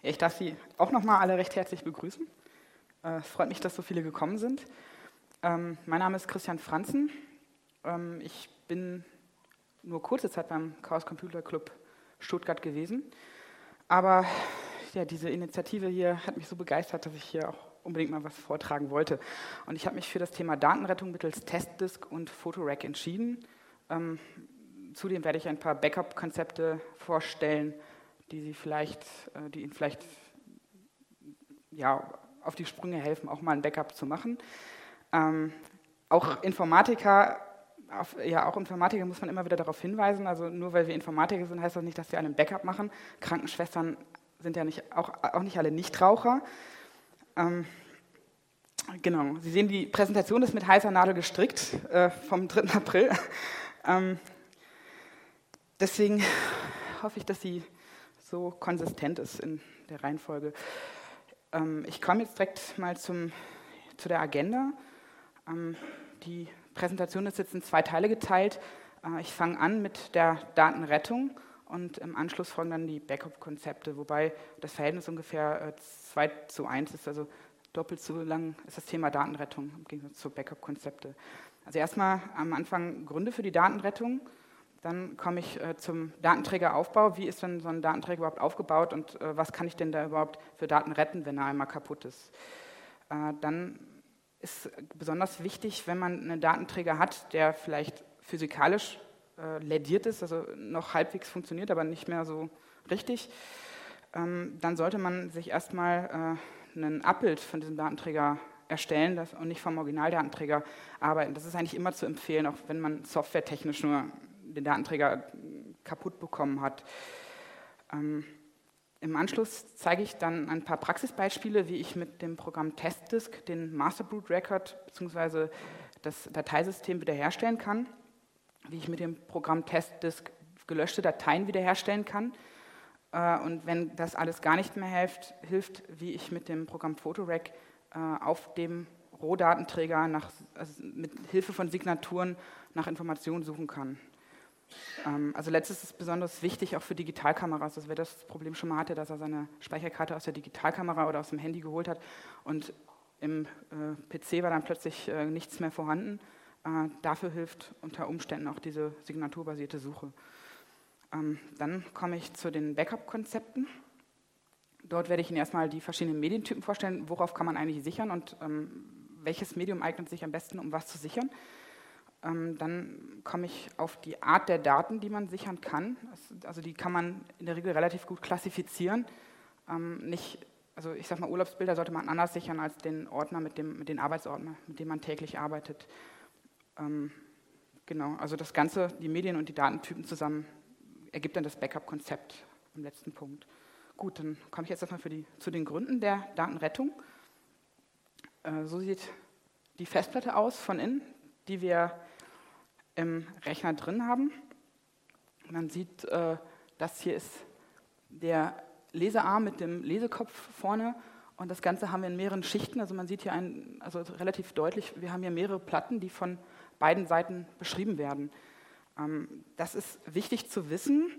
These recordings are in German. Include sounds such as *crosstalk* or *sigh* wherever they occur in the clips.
Ich darf Sie auch nochmal alle recht herzlich begrüßen. Äh, es freut mich, dass so viele gekommen sind. Ähm, mein Name ist Christian Franzen. Ähm, ich bin nur kurze Zeit beim Chaos Computer Club Stuttgart gewesen. Aber ja, diese Initiative hier hat mich so begeistert, dass ich hier auch unbedingt mal was vortragen wollte. Und ich habe mich für das Thema Datenrettung mittels Testdisk und Photorack entschieden. Ähm, zudem werde ich ein paar Backup-Konzepte vorstellen, die, Sie vielleicht, äh, die Ihnen vielleicht ja, auf die Sprünge helfen, auch mal ein Backup zu machen. Ähm, auch Informatiker, auf, ja, auch Informatiker muss man immer wieder darauf hinweisen. Also nur weil wir Informatiker sind, heißt das nicht, dass wir einen Backup machen. Krankenschwestern sind ja nicht, auch, auch nicht alle Nichtraucher. Ähm, genau, Sie sehen, die Präsentation ist mit heißer Nadel gestrickt äh, vom 3. April. Ähm, deswegen hoffe ich, dass Sie so konsistent ist in der Reihenfolge. Ähm, ich komme jetzt direkt mal zum, zu der Agenda. Ähm, die Präsentation ist jetzt in zwei Teile geteilt. Äh, ich fange an mit der Datenrettung und im Anschluss folgen dann die Backup-Konzepte, wobei das Verhältnis ungefähr äh, 2 zu 1 ist, also doppelt so lang ist das Thema Datenrettung im Gegensatz zu Backup-Konzepte. Also erstmal am Anfang Gründe für die Datenrettung. Dann komme ich äh, zum Datenträgeraufbau. Wie ist denn so ein Datenträger überhaupt aufgebaut und äh, was kann ich denn da überhaupt für Daten retten, wenn er einmal kaputt ist? Äh, dann ist besonders wichtig, wenn man einen Datenträger hat, der vielleicht physikalisch lädiert ist, also noch halbwegs funktioniert, aber nicht mehr so richtig, ähm, dann sollte man sich erstmal ein Abbild von diesem Datenträger erstellen und nicht vom Originaldatenträger arbeiten. Das ist eigentlich immer zu empfehlen, auch wenn man softwaretechnisch nur den Datenträger kaputt bekommen hat. Ähm, Im Anschluss zeige ich dann ein paar Praxisbeispiele, wie ich mit dem Programm TestDisk den Masterboot Record bzw. das Dateisystem wiederherstellen kann, wie ich mit dem Programm TestDisk gelöschte Dateien wiederherstellen kann äh, und wenn das alles gar nicht mehr hilft, hilft wie ich mit dem Programm Photorack äh, auf dem Rohdatenträger nach, also mit Hilfe von Signaturen nach Informationen suchen kann. Ähm, also letztes ist besonders wichtig auch für Digitalkameras. Also wer das Problem schon mal hatte, dass er seine Speicherkarte aus der Digitalkamera oder aus dem Handy geholt hat und im äh, PC war dann plötzlich äh, nichts mehr vorhanden. Äh, dafür hilft unter Umständen auch diese signaturbasierte Suche. Ähm, dann komme ich zu den Backup-Konzepten. Dort werde ich Ihnen erstmal die verschiedenen Medientypen vorstellen, worauf kann man eigentlich sichern und ähm, welches Medium eignet sich am besten, um was zu sichern. Ähm, dann komme ich auf die Art der Daten, die man sichern kann. Also die kann man in der Regel relativ gut klassifizieren. Ähm, nicht, also ich sage mal, Urlaubsbilder sollte man anders sichern als den Ordner mit, dem, mit den Arbeitsordner, mit dem man täglich arbeitet. Ähm, genau, also das Ganze, die Medien und die Datentypen zusammen ergibt dann das Backup-Konzept im letzten Punkt. Gut, dann komme ich jetzt erstmal die, zu den Gründen der Datenrettung. Äh, so sieht die Festplatte aus von innen, die wir im Rechner drin haben. Man sieht, äh, das hier ist der Lesearm mit dem Lesekopf vorne und das Ganze haben wir in mehreren Schichten. Also man sieht hier ein, also relativ deutlich, wir haben hier mehrere Platten, die von beiden Seiten beschrieben werden. Ähm, das ist wichtig zu wissen,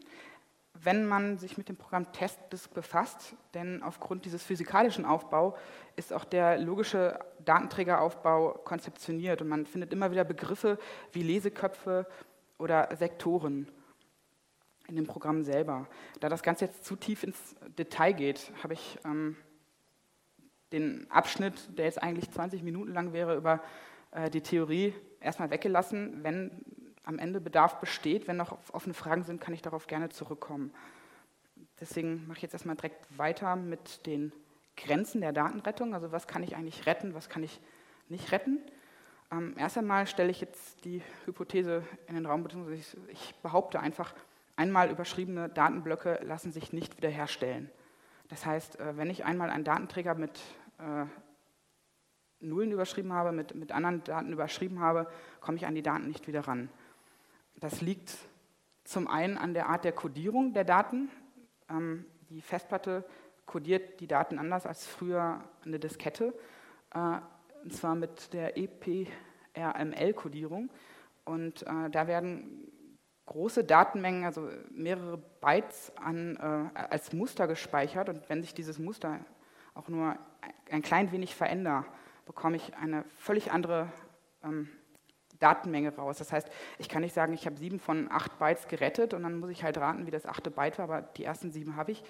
wenn man sich mit dem Programm TestDisk befasst, denn aufgrund dieses physikalischen Aufbaus ist auch der logische Datenträgeraufbau konzeptioniert und man findet immer wieder Begriffe wie Leseköpfe oder Sektoren in dem Programm selber. Da das Ganze jetzt zu tief ins Detail geht, habe ich ähm, den Abschnitt, der jetzt eigentlich 20 Minuten lang wäre, über äh, die Theorie erstmal weggelassen. Wenn am Ende Bedarf besteht. Wenn noch offene Fragen sind, kann ich darauf gerne zurückkommen. Deswegen mache ich jetzt erstmal direkt weiter mit den Grenzen der Datenrettung. Also was kann ich eigentlich retten, was kann ich nicht retten. Ähm, erst einmal stelle ich jetzt die Hypothese in den Raum, beziehungsweise ich, ich behaupte einfach, einmal überschriebene Datenblöcke lassen sich nicht wiederherstellen. Das heißt, äh, wenn ich einmal einen Datenträger mit äh, Nullen überschrieben habe, mit, mit anderen Daten überschrieben habe, komme ich an die Daten nicht wieder ran. Das liegt zum einen an der Art der Codierung der Daten. Ähm, die Festplatte codiert die Daten anders als früher eine Diskette, äh, und zwar mit der EPRML-Codierung. Und äh, da werden große Datenmengen, also mehrere Bytes an, äh, als Muster gespeichert und wenn sich dieses Muster auch nur ein klein wenig verändert, bekomme ich eine völlig andere ähm, Datenmenge raus. Das heißt, ich kann nicht sagen, ich habe sieben von acht Bytes gerettet und dann muss ich halt raten, wie das achte Byte war, aber die ersten sieben habe ich,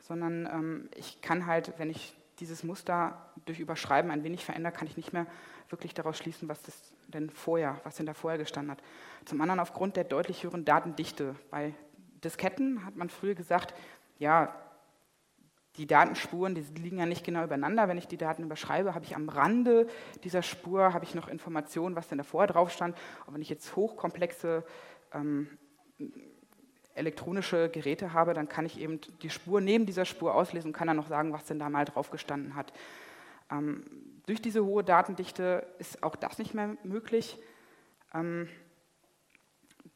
sondern ähm, ich kann halt, wenn ich dieses Muster durch Überschreiben ein wenig verändere, kann ich nicht mehr wirklich daraus schließen, was das denn vorher, was denn da vorher gestanden hat. Zum anderen aufgrund der deutlich höheren Datendichte. Bei Disketten hat man früher gesagt, ja, die Datenspuren, die liegen ja nicht genau übereinander. Wenn ich die Daten überschreibe, habe ich am Rande dieser Spur habe ich noch Informationen, was denn da vorher drauf stand. Und wenn ich jetzt hochkomplexe ähm, elektronische Geräte habe, dann kann ich eben die Spur neben dieser Spur auslesen und kann dann noch sagen, was denn da mal drauf gestanden hat. Ähm, durch diese hohe Datendichte ist auch das nicht mehr möglich. Ähm,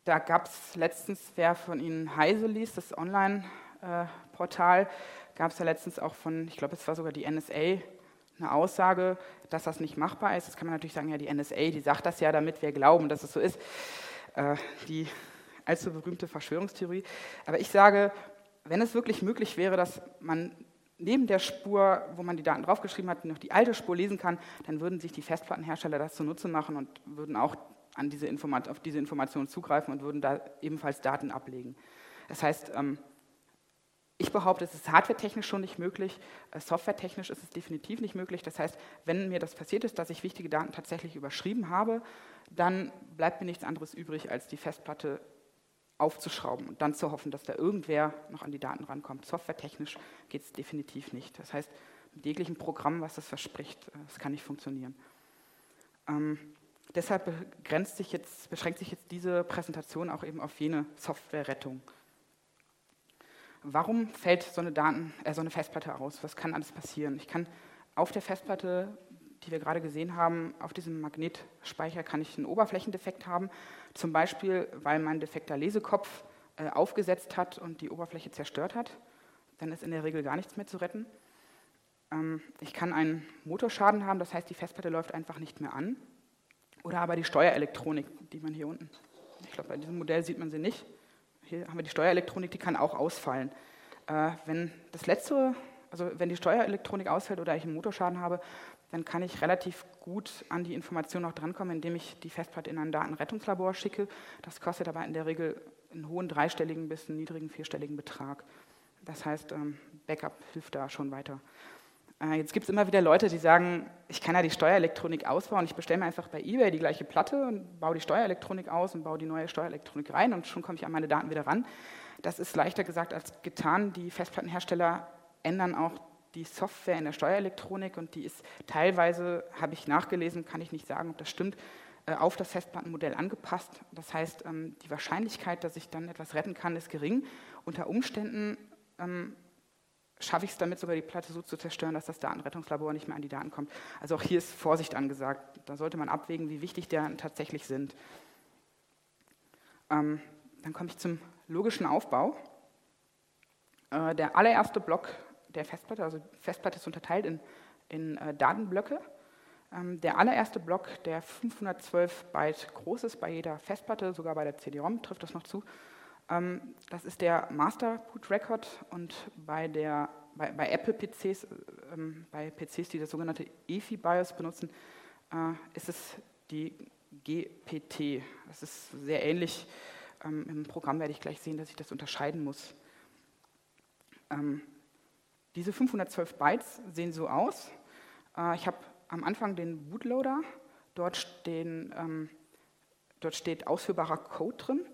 da gab es letztens, wer von Ihnen Heise liest, das Online-Portal, gab es ja letztens auch von, ich glaube, es war sogar die NSA, eine Aussage, dass das nicht machbar ist. Das kann man natürlich sagen, ja, die NSA, die sagt das ja, damit wir glauben, dass es so ist. Äh, die allzu berühmte Verschwörungstheorie. Aber ich sage, wenn es wirklich möglich wäre, dass man neben der Spur, wo man die Daten draufgeschrieben hat, noch die alte Spur lesen kann, dann würden sich die Festplattenhersteller das zunutze machen und würden auch an diese auf diese Informationen zugreifen und würden da ebenfalls Daten ablegen. Das heißt, ähm, ich behaupte, es ist hardwaretechnisch schon nicht möglich, äh, softwaretechnisch ist es definitiv nicht möglich. Das heißt, wenn mir das passiert ist, dass ich wichtige Daten tatsächlich überschrieben habe, dann bleibt mir nichts anderes übrig, als die Festplatte aufzuschrauben und dann zu hoffen, dass da irgendwer noch an die Daten rankommt. Softwaretechnisch geht es definitiv nicht. Das heißt, mit jeglichem Programm, was das verspricht, äh, das kann nicht funktionieren. Ähm, deshalb sich jetzt, beschränkt sich jetzt diese Präsentation auch eben auf jene Softwarerettung. Warum fällt so eine, Daten, äh, so eine Festplatte aus? Was kann alles passieren? Ich kann auf der Festplatte die wir gerade gesehen haben, auf diesem Magnetspeicher kann ich einen Oberflächendefekt haben, zum Beispiel, weil mein defekter Lesekopf äh, aufgesetzt hat und die Oberfläche zerstört hat. Dann ist in der Regel gar nichts mehr zu retten. Ähm, ich kann einen Motorschaden haben, das heißt, die Festplatte läuft einfach nicht mehr an. Oder aber die Steuerelektronik, die man hier unten, ich glaube, bei diesem Modell sieht man sie nicht. Hier haben wir die Steuerelektronik, die kann auch ausfallen. Äh, wenn das letzte also wenn die Steuerelektronik ausfällt oder ich einen Motorschaden habe, dann kann ich relativ gut an die Information noch drankommen, indem ich die Festplatte in ein Datenrettungslabor schicke. Das kostet aber in der Regel einen hohen dreistelligen bis einen niedrigen vierstelligen Betrag. Das heißt, ähm, Backup hilft da schon weiter. Äh, jetzt gibt es immer wieder Leute, die sagen, ich kann ja die Steuerelektronik ausbauen. Ich bestelle mir einfach bei eBay die gleiche Platte und baue die Steuerelektronik aus und baue die neue Steuerelektronik rein und schon komme ich an meine Daten wieder ran. Das ist leichter gesagt als getan. Die Festplattenhersteller ändern auch die Software in der Steuerelektronik und die ist teilweise, habe ich nachgelesen, kann ich nicht sagen, ob das stimmt, äh, auf das Festplattenmodell angepasst. Das heißt, ähm, die Wahrscheinlichkeit, dass ich dann etwas retten kann, ist gering. Unter Umständen ähm, schaffe ich es damit sogar, die Platte so zu zerstören, dass das Datenrettungslabor nicht mehr an die Daten kommt. Also auch hier ist Vorsicht angesagt. Da sollte man abwägen, wie wichtig die tatsächlich sind. Ähm, dann komme ich zum logischen Aufbau. Äh, der allererste Block der Festplatte, also Festplatte ist unterteilt in, in äh, Datenblöcke. Ähm, der allererste Block, der 512 Byte groß ist bei jeder Festplatte, sogar bei der CD-ROM trifft das noch zu, das ist der Master Boot Record und bei, der, bei, bei Apple PCs, ähm, bei PCs, die das sogenannte EFI BIOS benutzen, äh, ist es die GPT. Das ist sehr ähnlich. Ähm, Im Programm werde ich gleich sehen, dass ich das unterscheiden muss. Ähm, diese 512 Bytes sehen so aus. Äh, ich habe am Anfang den Bootloader. Dort, stehen, ähm, dort steht ausführbarer Code drin.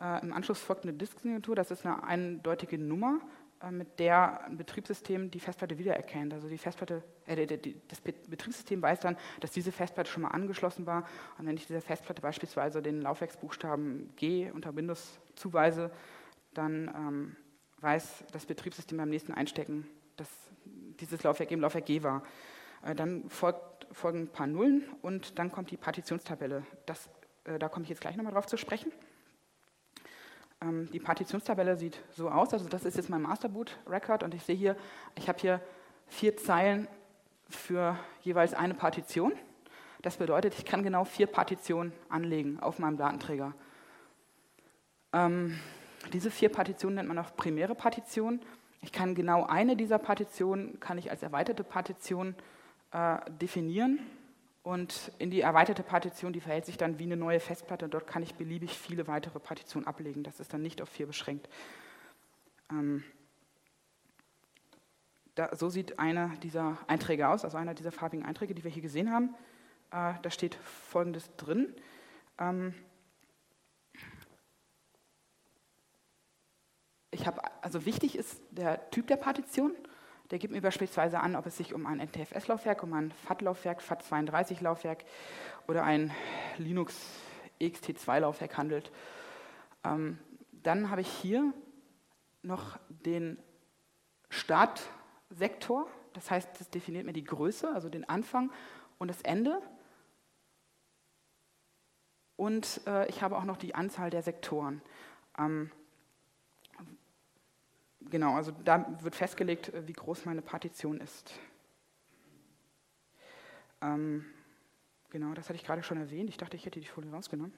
Äh, Im Anschluss folgt eine Disk-Signatur. Das ist eine eindeutige Nummer, äh, mit der ein Betriebssystem die Festplatte wiedererkennt. Also die Festplatte, äh, das Betriebssystem weiß dann, dass diese Festplatte schon mal angeschlossen war. Und wenn ich dieser Festplatte beispielsweise den Laufwerksbuchstaben G unter Windows zuweise, dann ähm, weiß das Betriebssystem beim nächsten Einstecken, dass dieses Laufwerk eben Laufwerk G war. Äh, dann folgt, folgen ein paar Nullen und dann kommt die Partitionstabelle. Das, äh, da komme ich jetzt gleich nochmal drauf zu sprechen. Ähm, die Partitionstabelle sieht so aus, also das ist jetzt mein Masterboot-Record und ich sehe hier, ich habe hier vier Zeilen für jeweils eine Partition. Das bedeutet, ich kann genau vier Partitionen anlegen auf meinem Datenträger. Ähm, diese vier Partitionen nennt man auch primäre Partitionen. Ich kann genau eine dieser Partitionen kann ich als erweiterte Partition äh, definieren und in die erweiterte Partition, die verhält sich dann wie eine neue Festplatte. Dort kann ich beliebig viele weitere Partitionen ablegen. Das ist dann nicht auf vier beschränkt. Ähm, da, so sieht einer dieser Einträge aus, also einer dieser farbigen Einträge, die wir hier gesehen haben. Äh, da steht Folgendes drin. Ähm, ich habe, also wichtig ist der Typ der Partition. Der gibt mir beispielsweise an, ob es sich um ein NTFS-Laufwerk, um ein FAT-Laufwerk, FAT32-Laufwerk oder ein Linux EXT2-Laufwerk handelt. Ähm, dann habe ich hier noch den Startsektor, das heißt, das definiert mir die Größe, also den Anfang und das Ende. Und äh, ich habe auch noch die Anzahl der Sektoren. Ähm, genau, also da wird festgelegt, äh, wie groß meine Partition ist. Ähm, genau, das hatte ich gerade schon erwähnt. Ich dachte, ich hätte die Folie rausgenommen.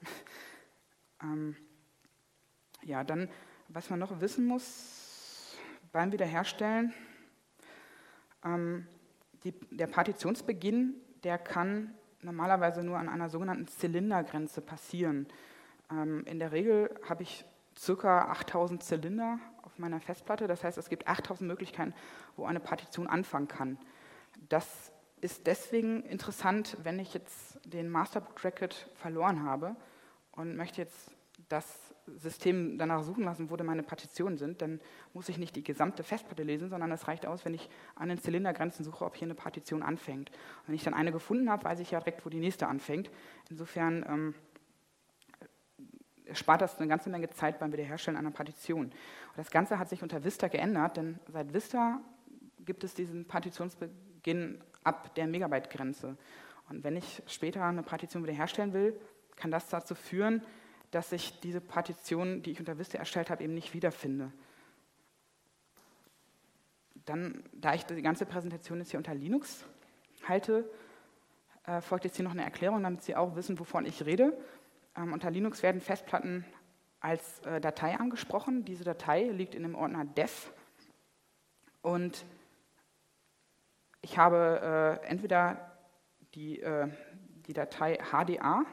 *laughs* ähm, ja, dann, was man noch wissen muss beim Wiederherstellen, ähm, die, der Partitionsbeginn, der kann normalerweise nur an einer sogenannten Zylindergrenze passieren. Ähm, in der Regel habe ich ca. 8000 Zylinder meiner Festplatte. Das heißt, es gibt 8000 Möglichkeiten, wo eine Partition anfangen kann. Das ist deswegen interessant, wenn ich jetzt den Masterbook Record verloren habe und möchte jetzt das System danach suchen lassen, wo denn meine Partitionen sind, dann muss ich nicht die gesamte Festplatte lesen, sondern es reicht aus, wenn ich an den Zylindergrenzen suche, ob hier eine Partition anfängt. Und wenn ich dann eine gefunden habe, weiß ich ja direkt, wo die nächste anfängt. Insofern ähm, spart das eine ganze Menge Zeit beim Wiederherstellen einer Partition. Und das Ganze hat sich unter Vista geändert, denn seit Vista gibt es diesen Partitionsbeginn ab der Megabyte-Grenze. Und wenn ich später eine Partition wiederherstellen will, kann das dazu führen, dass ich diese Partition, die ich unter Vista erstellt habe, eben nicht wiederfinde. Dann, da ich die ganze Präsentation jetzt hier unter Linux halte, äh, folgt jetzt hier noch eine Erklärung, damit Sie auch wissen, wovon ich rede. Ähm, unter Linux werden Festplatten als äh, Datei angesprochen. Diese Datei liegt in dem Ordner dev und ich habe äh, entweder die, äh, die Datei HDA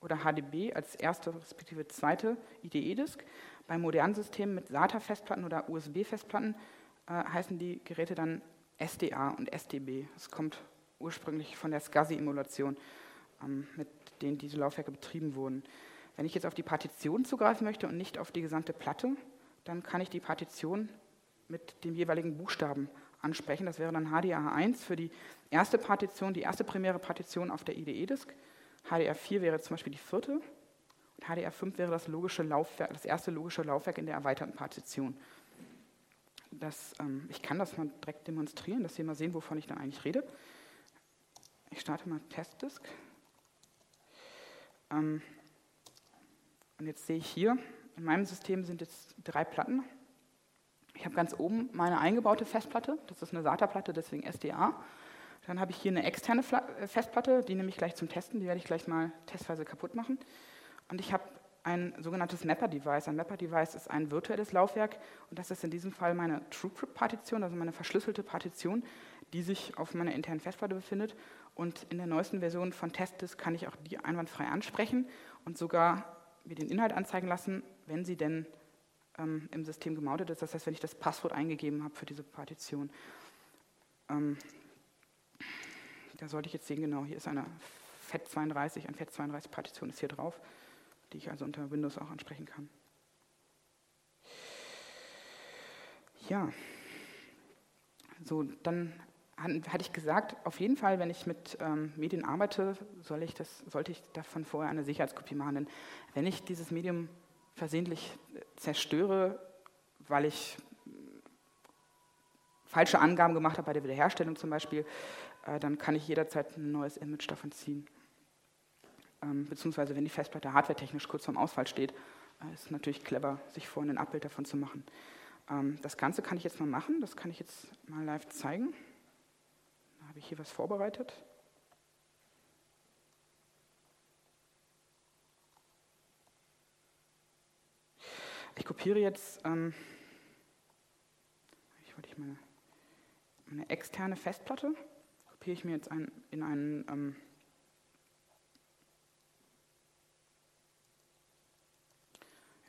oder HDB als erste respektive zweite IDE-Disk. Bei modernen Systemen mit SATA-Festplatten oder USB-Festplatten äh, heißen die Geräte dann SDA und SDB. Das kommt ursprünglich von der SCSI-Emulation, mit denen diese Laufwerke betrieben wurden. Wenn ich jetzt auf die Partition zugreifen möchte und nicht auf die gesamte Platte, dann kann ich die Partition mit dem jeweiligen Buchstaben ansprechen. Das wäre dann HDA1 für die erste Partition, die erste primäre Partition auf der IDE-Disk. HDR4 wäre zum Beispiel die vierte und HDR5 wäre das, logische Laufwerk, das erste logische Laufwerk in der erweiterten Partition. Das, ähm, ich kann das mal direkt demonstrieren, dass Sie mal sehen, wovon ich dann eigentlich rede. Ich starte mal Testdisk. Ähm, und jetzt sehe ich hier, in meinem System sind jetzt drei Platten. Ich habe ganz oben meine eingebaute Festplatte, das ist eine SATA-Platte, deswegen SDA. Dann habe ich hier eine externe äh, Festplatte, die nehme ich gleich zum Testen, die werde ich gleich mal testweise kaputt machen. Und ich habe ein sogenanntes Mapper-Device. Ein Mapper-Device ist ein virtuelles Laufwerk und das ist in diesem Fall meine TrueCrypt-Partition, also meine verschlüsselte Partition, die sich auf meiner internen Festplatte befindet. Und in der neuesten Version von Testdisk kann ich auch die einwandfrei ansprechen und sogar mir den Inhalt anzeigen lassen, wenn sie denn ähm, im System gemountet ist. Das heißt, wenn ich das Passwort eingegeben habe für diese Partition. Ähm, da sollte ich jetzt sehen, genau, hier ist eine FAT32, ein FAT32-Partition ist hier drauf, die ich also unter Windows auch ansprechen kann. Ja, so, dann hatte ich gesagt, auf jeden Fall, wenn ich mit ähm, Medien arbeite, soll ich das, sollte ich davon vorher eine Sicherheitskopie machen. Denn wenn ich dieses Medium versehentlich zerstöre, weil ich falsche Angaben gemacht habe bei der Wiederherstellung zum Beispiel, äh, dann kann ich jederzeit ein neues Image davon ziehen. Ähm, beziehungsweise wenn die Festplatte hardwaretechnisch kurz vorm Ausfall steht, äh, ist es natürlich clever, sich vorhin ein Abbild davon zu machen. Ähm, das Ganze kann ich jetzt mal machen, das kann ich jetzt mal live zeigen. Habe ich hier was vorbereitet. Ich kopiere jetzt, ähm, ich wollte ich meine, meine externe Festplatte, kopiere ich mir jetzt ein, in einen ähm,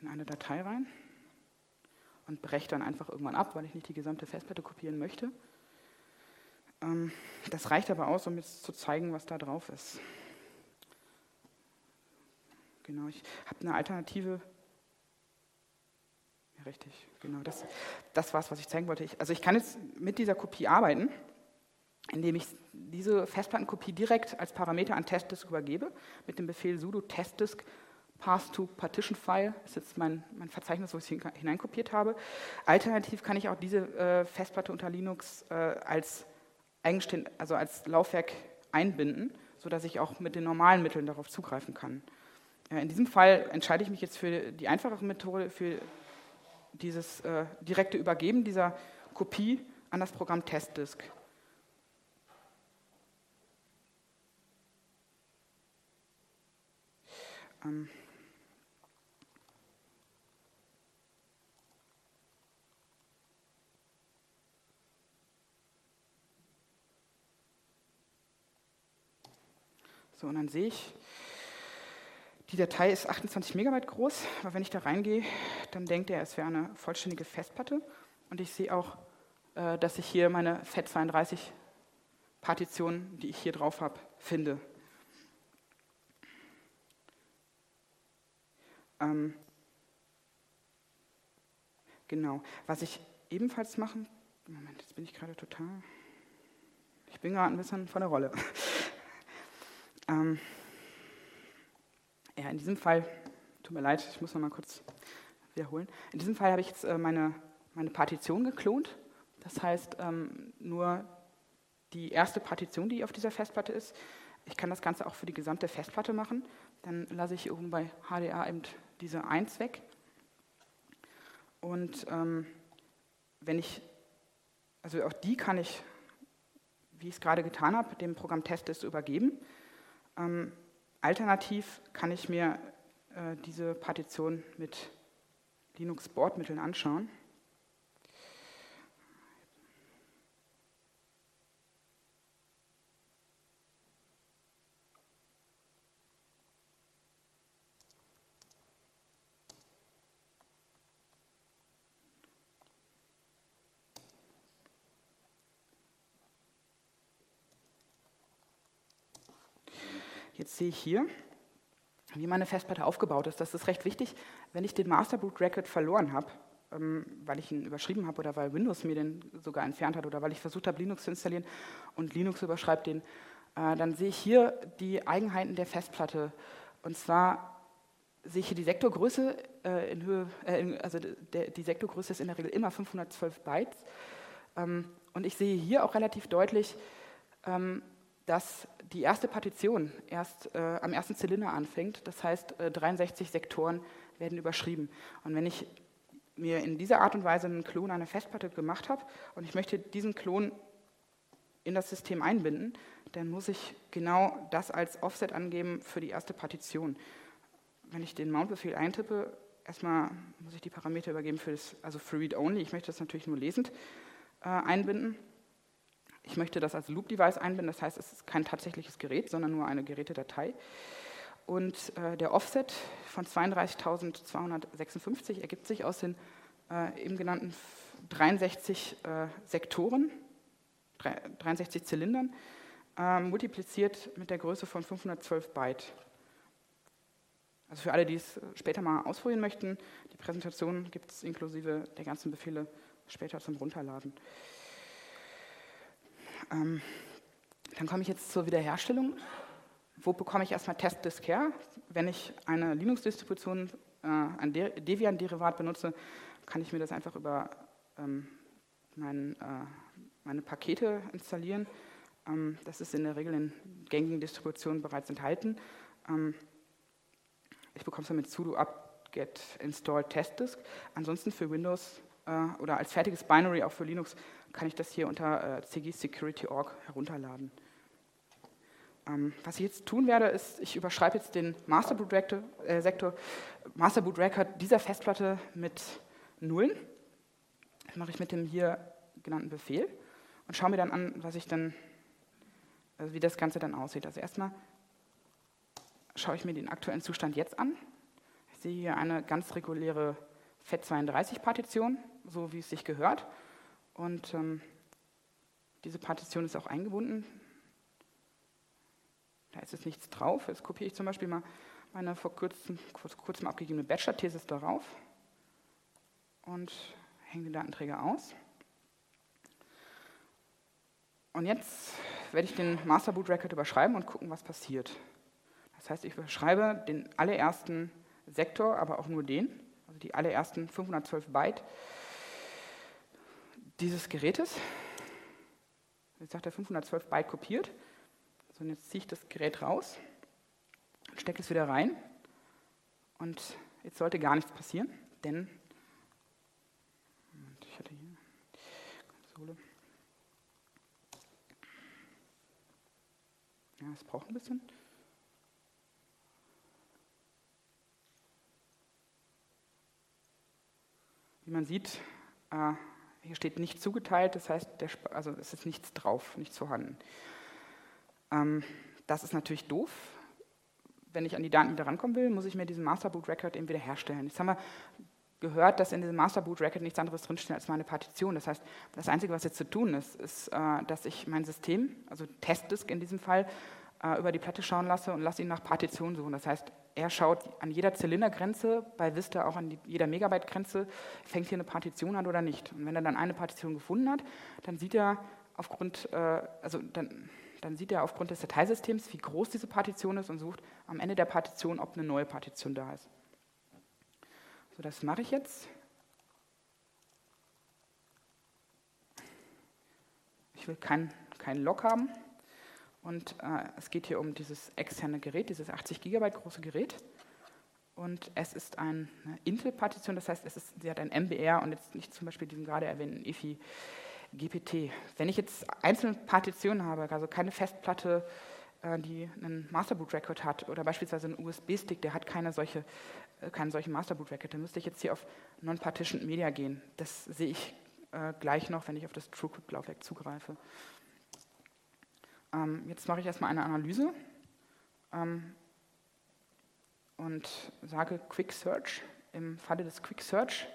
in eine Datei rein und breche dann einfach irgendwann ab, weil ich nicht die gesamte Festplatte kopieren möchte. Ähm, das reicht aber aus, um jetzt zu zeigen, was da drauf ist. Genau, ich habe eine Alternative. Ja, richtig, genau. Das, das war es, was ich zeigen wollte. Ich, also ich kann jetzt mit dieser Kopie arbeiten, indem ich diese Festplattenkopie direkt als Parameter an Testdisk übergebe, mit dem Befehl sudo testdisk path to partition file, das ist jetzt mein, mein Verzeichnis, wo ich es hineinkopiert habe. Alternativ kann ich auch diese äh, Festplatte unter Linux äh, als eigenständig, also als Laufwerk einbinden, sodass ich auch mit den normalen Mitteln darauf zugreifen kann. In diesem Fall entscheide ich mich jetzt für die einfachere Methode, für dieses äh, direkte Übergeben dieser Kopie an das Programm TestDisk. Ähm So, und dann sehe ich, die Datei ist 28 Megabyte groß, aber wenn ich da reingehe, dann denkt er, es wäre eine vollständige Festplatte. Und ich sehe auch, äh, dass ich hier meine FAT32-Partition, die ich hier drauf habe, finde. Ähm, genau. Was ich ebenfalls machen, Moment, jetzt bin ich gerade total, ich bin gerade ein bisschen von der Rolle. Ähm, ja, in diesem Fall, tut mir leid, ich muss noch mal kurz wiederholen. In diesem Fall habe ich jetzt äh, meine, meine Partition geklont. Das heißt, ähm, nur die erste Partition, die auf dieser Festplatte ist. Ich kann das Ganze auch für die gesamte Festplatte machen. Dann lasse ich oben bei HDA eben diese 1 weg. Und ähm, wenn ich, also auch die kann ich, wie ich es gerade getan habe, dem Programm Test übergeben. Ähm, Alternativ kann ich mir äh, diese Partition mit Linux-Bordmitteln anschauen. Jetzt sehe ich hier, wie meine Festplatte aufgebaut ist. Das ist recht wichtig. Wenn ich den Master Boot Record verloren habe, ähm, weil ich ihn überschrieben habe oder weil Windows mir den sogar entfernt hat oder weil ich versucht habe, Linux zu installieren und Linux überschreibt den, äh, dann sehe ich hier die Eigenheiten der Festplatte. Und zwar sehe ich hier die Sektorgröße äh, in Höhe, äh, also die Sektorgröße ist in der Regel immer 512 Bytes. Ähm, und ich sehe hier auch relativ deutlich, ähm, dass die erste Partition erst äh, am ersten Zylinder anfängt. Das heißt, äh, 63 Sektoren werden überschrieben. Und wenn ich mir in dieser Art und Weise einen Klon einer Festplatte gemacht habe und ich möchte diesen Klon in das System einbinden, dann muss ich genau das als Offset angeben für die erste Partition. Wenn ich den Mount-Befehl eintippe, erstmal muss ich die Parameter übergeben für das, also für Read-Only. Ich möchte das natürlich nur lesend äh, einbinden. Ich möchte das als Loop-Device einbinden, das heißt, es ist kein tatsächliches Gerät, sondern nur eine Gerätedatei. Und äh, der Offset von 32.256 ergibt sich aus den äh, eben genannten 63 äh, Sektoren, 63 Zylindern, äh, multipliziert mit der Größe von 512 Byte. Also für alle, die es später mal ausprobieren möchten, die Präsentation gibt es inklusive der ganzen Befehle später zum Runterladen. Ähm, dann komme ich jetzt zur Wiederherstellung. Wo bekomme ich erstmal Testdisk her? Wenn ich eine Linux-Distribution, äh, ein De Debian-Derivat benutze, kann ich mir das einfach über ähm, mein, äh, meine Pakete installieren. Ähm, das ist in der Regel in gängigen Distributionen bereits enthalten. Ähm, ich bekomme es dann mit sudo apt-get install testdisk. Ansonsten für Windows äh, oder als fertiges Binary auch für Linux kann ich das hier unter äh, cgsecurity.org herunterladen. Ähm, was ich jetzt tun werde, ist, ich überschreibe jetzt den Masterboot Reactor, äh, Masterboot Record dieser Festplatte mit Nullen. Das mache ich mit dem hier genannten Befehl und schaue mir dann an, was ich dann, also wie das Ganze dann aussieht. Also erstmal schaue ich mir den aktuellen Zustand jetzt an. Ich sehe hier eine ganz reguläre FAT32-Partition, so wie es sich gehört. Und ähm, diese Partition ist auch eingebunden. Da ist jetzt nichts drauf. Jetzt kopiere ich zum Beispiel mal meine vor kurzem, vor kurzem abgegebene Bachelor-Thesis darauf und hänge den Datenträger aus. Und jetzt werde ich den Master Boot Record überschreiben und gucken, was passiert. Das heißt, ich überschreibe den allerersten Sektor, aber auch nur den, also die allerersten 512 Byte dieses Gerätes. Jetzt sagt er 512 Byte kopiert. So, und jetzt ziehe ich das Gerät raus, stecke es wieder rein und jetzt sollte gar nichts passieren, denn ich hatte hier Konsole. Ja, es braucht ein bisschen. Wie man sieht, äh, hier steht nicht zugeteilt, das heißt, der, also es ist nichts drauf, nichts vorhanden. Ähm, das ist natürlich doof. Wenn ich an die Daten wieder rankommen will, muss ich mir diesen Master Boot Record eben wieder herstellen. Jetzt haben wir gehört, dass in diesem Master Boot Record nichts anderes drinsteht als meine Partition. Das heißt, das Einzige, was jetzt zu tun ist, ist, äh, dass ich mein System, also Testdisk in diesem Fall, äh, über die Platte schauen lasse und lasse ihn nach Partition suchen. Das heißt, er schaut an jeder Zylindergrenze, bei Vista auch an die, jeder Megabyte-Grenze, fängt hier eine Partition an oder nicht. Und wenn er dann eine Partition gefunden hat, dann sieht er aufgrund, äh, also dann, dann sieht er aufgrund des Dateisystems, wie groß diese Partition ist und sucht am Ende der Partition, ob eine neue Partition da ist. So, das mache ich jetzt. Ich will keinen kein Log haben. Und äh, es geht hier um dieses externe Gerät, dieses 80 GB große Gerät. Und es ist eine Intel-Partition, das heißt, es ist, sie hat ein MBR und jetzt nicht zum Beispiel diesen gerade erwähnten EFI GPT. Wenn ich jetzt einzelne Partitionen habe, also keine Festplatte, äh, die einen Masterboot-Record hat oder beispielsweise einen USB-Stick, der hat keine solche, äh, keinen solchen Masterboot-Record, dann müsste ich jetzt hier auf Non-Partitioned Media gehen. Das sehe ich äh, gleich noch, wenn ich auf das TrueCrypt-Laufwerk zugreife. Ähm, jetzt mache ich erstmal eine Analyse ähm, und sage Quick Search. Im Falle des Quick Search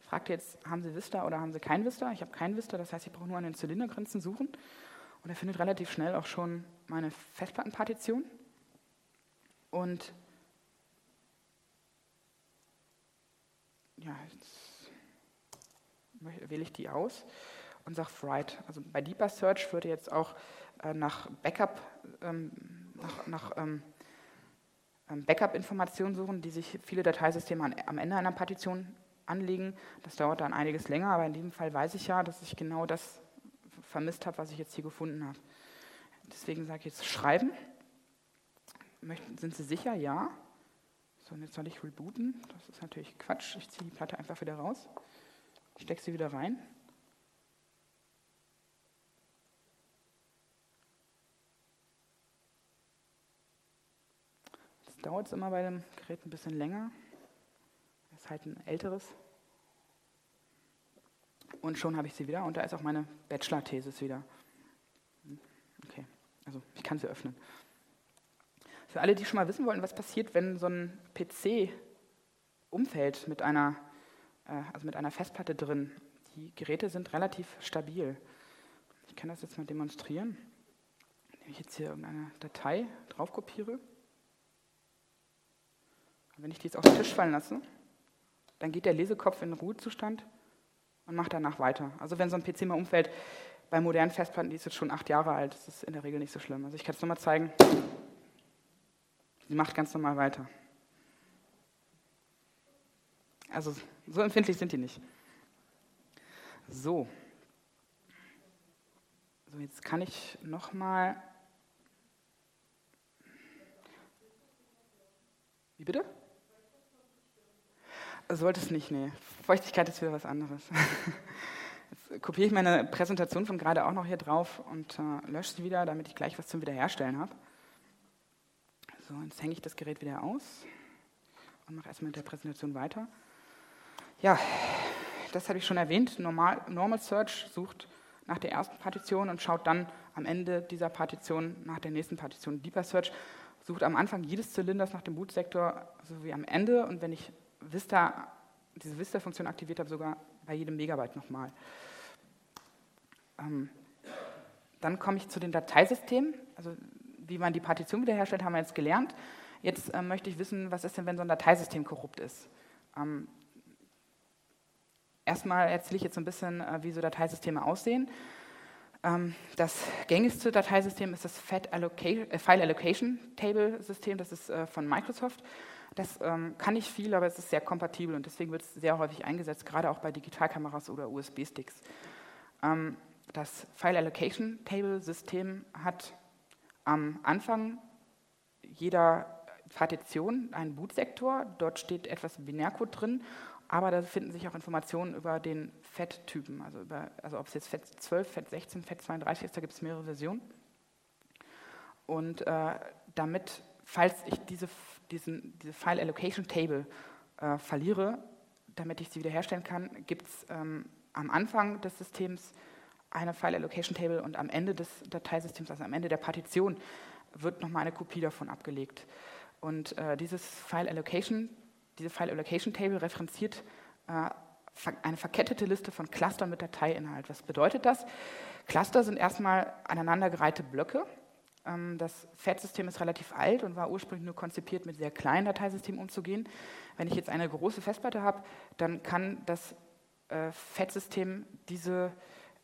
fragt jetzt, haben Sie Vista oder haben Sie kein Vista? Ich habe kein Vista, das heißt, ich brauche nur an den Zylindergrenzen suchen. Und er findet relativ schnell auch schon meine Festplattenpartition. Und ja, jetzt wähle ich die aus und sage Write. Also bei Deeper Search würde jetzt auch äh, nach Backup, ähm, nach, nach ähm, ähm, Backup-Informationen suchen, die sich viele Dateisysteme an, am Ende einer Partition anlegen. Das dauert dann einiges länger, aber in diesem Fall weiß ich ja, dass ich genau das vermisst habe, was ich jetzt hier gefunden habe. Deswegen sage ich jetzt schreiben. Möchten, sind Sie sicher? Ja. So, und jetzt soll ich rebooten. Das ist natürlich Quatsch. Ich ziehe die Platte einfach wieder raus, stecke sie wieder rein. Dauert es immer bei dem Gerät ein bisschen länger. Ist halt ein älteres. Und schon habe ich sie wieder und da ist auch meine Bachelor-Thesis wieder. Okay, also ich kann sie öffnen. Für alle, die schon mal wissen wollen, was passiert, wenn so ein PC umfällt mit einer, äh, also mit einer Festplatte drin. Die Geräte sind relativ stabil. Ich kann das jetzt mal demonstrieren. Wenn ich jetzt hier irgendeine Datei drauf kopiere wenn ich die jetzt auf den Tisch fallen lasse, dann geht der Lesekopf in den Ruhezustand und macht danach weiter. Also wenn so ein PC mal umfällt, bei modernen Festplatten, die ist jetzt schon acht Jahre alt, das ist in der Regel nicht so schlimm. Also ich kann es nochmal zeigen. Sie macht ganz normal weiter. Also so empfindlich sind die nicht. So. So, jetzt kann ich nochmal. Wie bitte? Sollte es nicht, nee. Feuchtigkeit ist wieder was anderes. *laughs* Jetzt kopiere ich meine Präsentation von gerade auch noch hier drauf und äh, lösche sie wieder, damit ich gleich was zum Wiederherstellen habe. So, jetzt hänge ich das Gerät wieder aus und mache erstmal mit der Präsentation weiter. Ja, das habe ich schon erwähnt. Normal, Normal Search sucht nach der ersten Partition und schaut dann am Ende dieser Partition nach der nächsten Partition. Deeper Search sucht am Anfang jedes Zylinders nach dem Bootsektor sowie am Ende und wenn ich Vista, diese Vista-Funktion aktiviert habe, sogar bei jedem Megabyte nochmal. Ähm, dann komme ich zu den Dateisystemen. Also wie man die Partition wiederherstellt, haben wir jetzt gelernt. Jetzt äh, möchte ich wissen, was ist denn, wenn so ein Dateisystem korrupt ist. Ähm, erstmal erzähle ich jetzt so ein bisschen, äh, wie so Dateisysteme aussehen. Ähm, das gängigste Dateisystem ist das Allocation, äh, File Allocation Table System, das ist äh, von Microsoft. Das ähm, kann nicht viel, aber es ist sehr kompatibel und deswegen wird es sehr häufig eingesetzt, gerade auch bei Digitalkameras oder USB-Sticks. Ähm, das File Allocation Table System hat am Anfang jeder Partition einen Bootsektor. Dort steht etwas Binärcode drin, aber da finden sich auch Informationen über den FAT-Typen, also, also ob es jetzt FAT12, FAT16, FAT32 ist, da gibt es mehrere Versionen. Und äh, damit, falls ich diese, diesen, diese File Allocation Table äh, verliere, damit ich sie wiederherstellen kann, gibt es ähm, am Anfang des Systems eine File Allocation Table und am Ende des Dateisystems, also am Ende der Partition, wird nochmal eine Kopie davon abgelegt. Und äh, dieses File Allocation, diese File Allocation Table referenziert äh, eine verkettete Liste von Clustern mit Dateiinhalt. Was bedeutet das? Cluster sind erstmal aneinandergereihte Blöcke. Ähm, das FAT-System ist relativ alt und war ursprünglich nur konzipiert, mit sehr kleinen Dateisystemen umzugehen. Wenn ich jetzt eine große Festplatte habe, dann kann das äh, FAT-System diese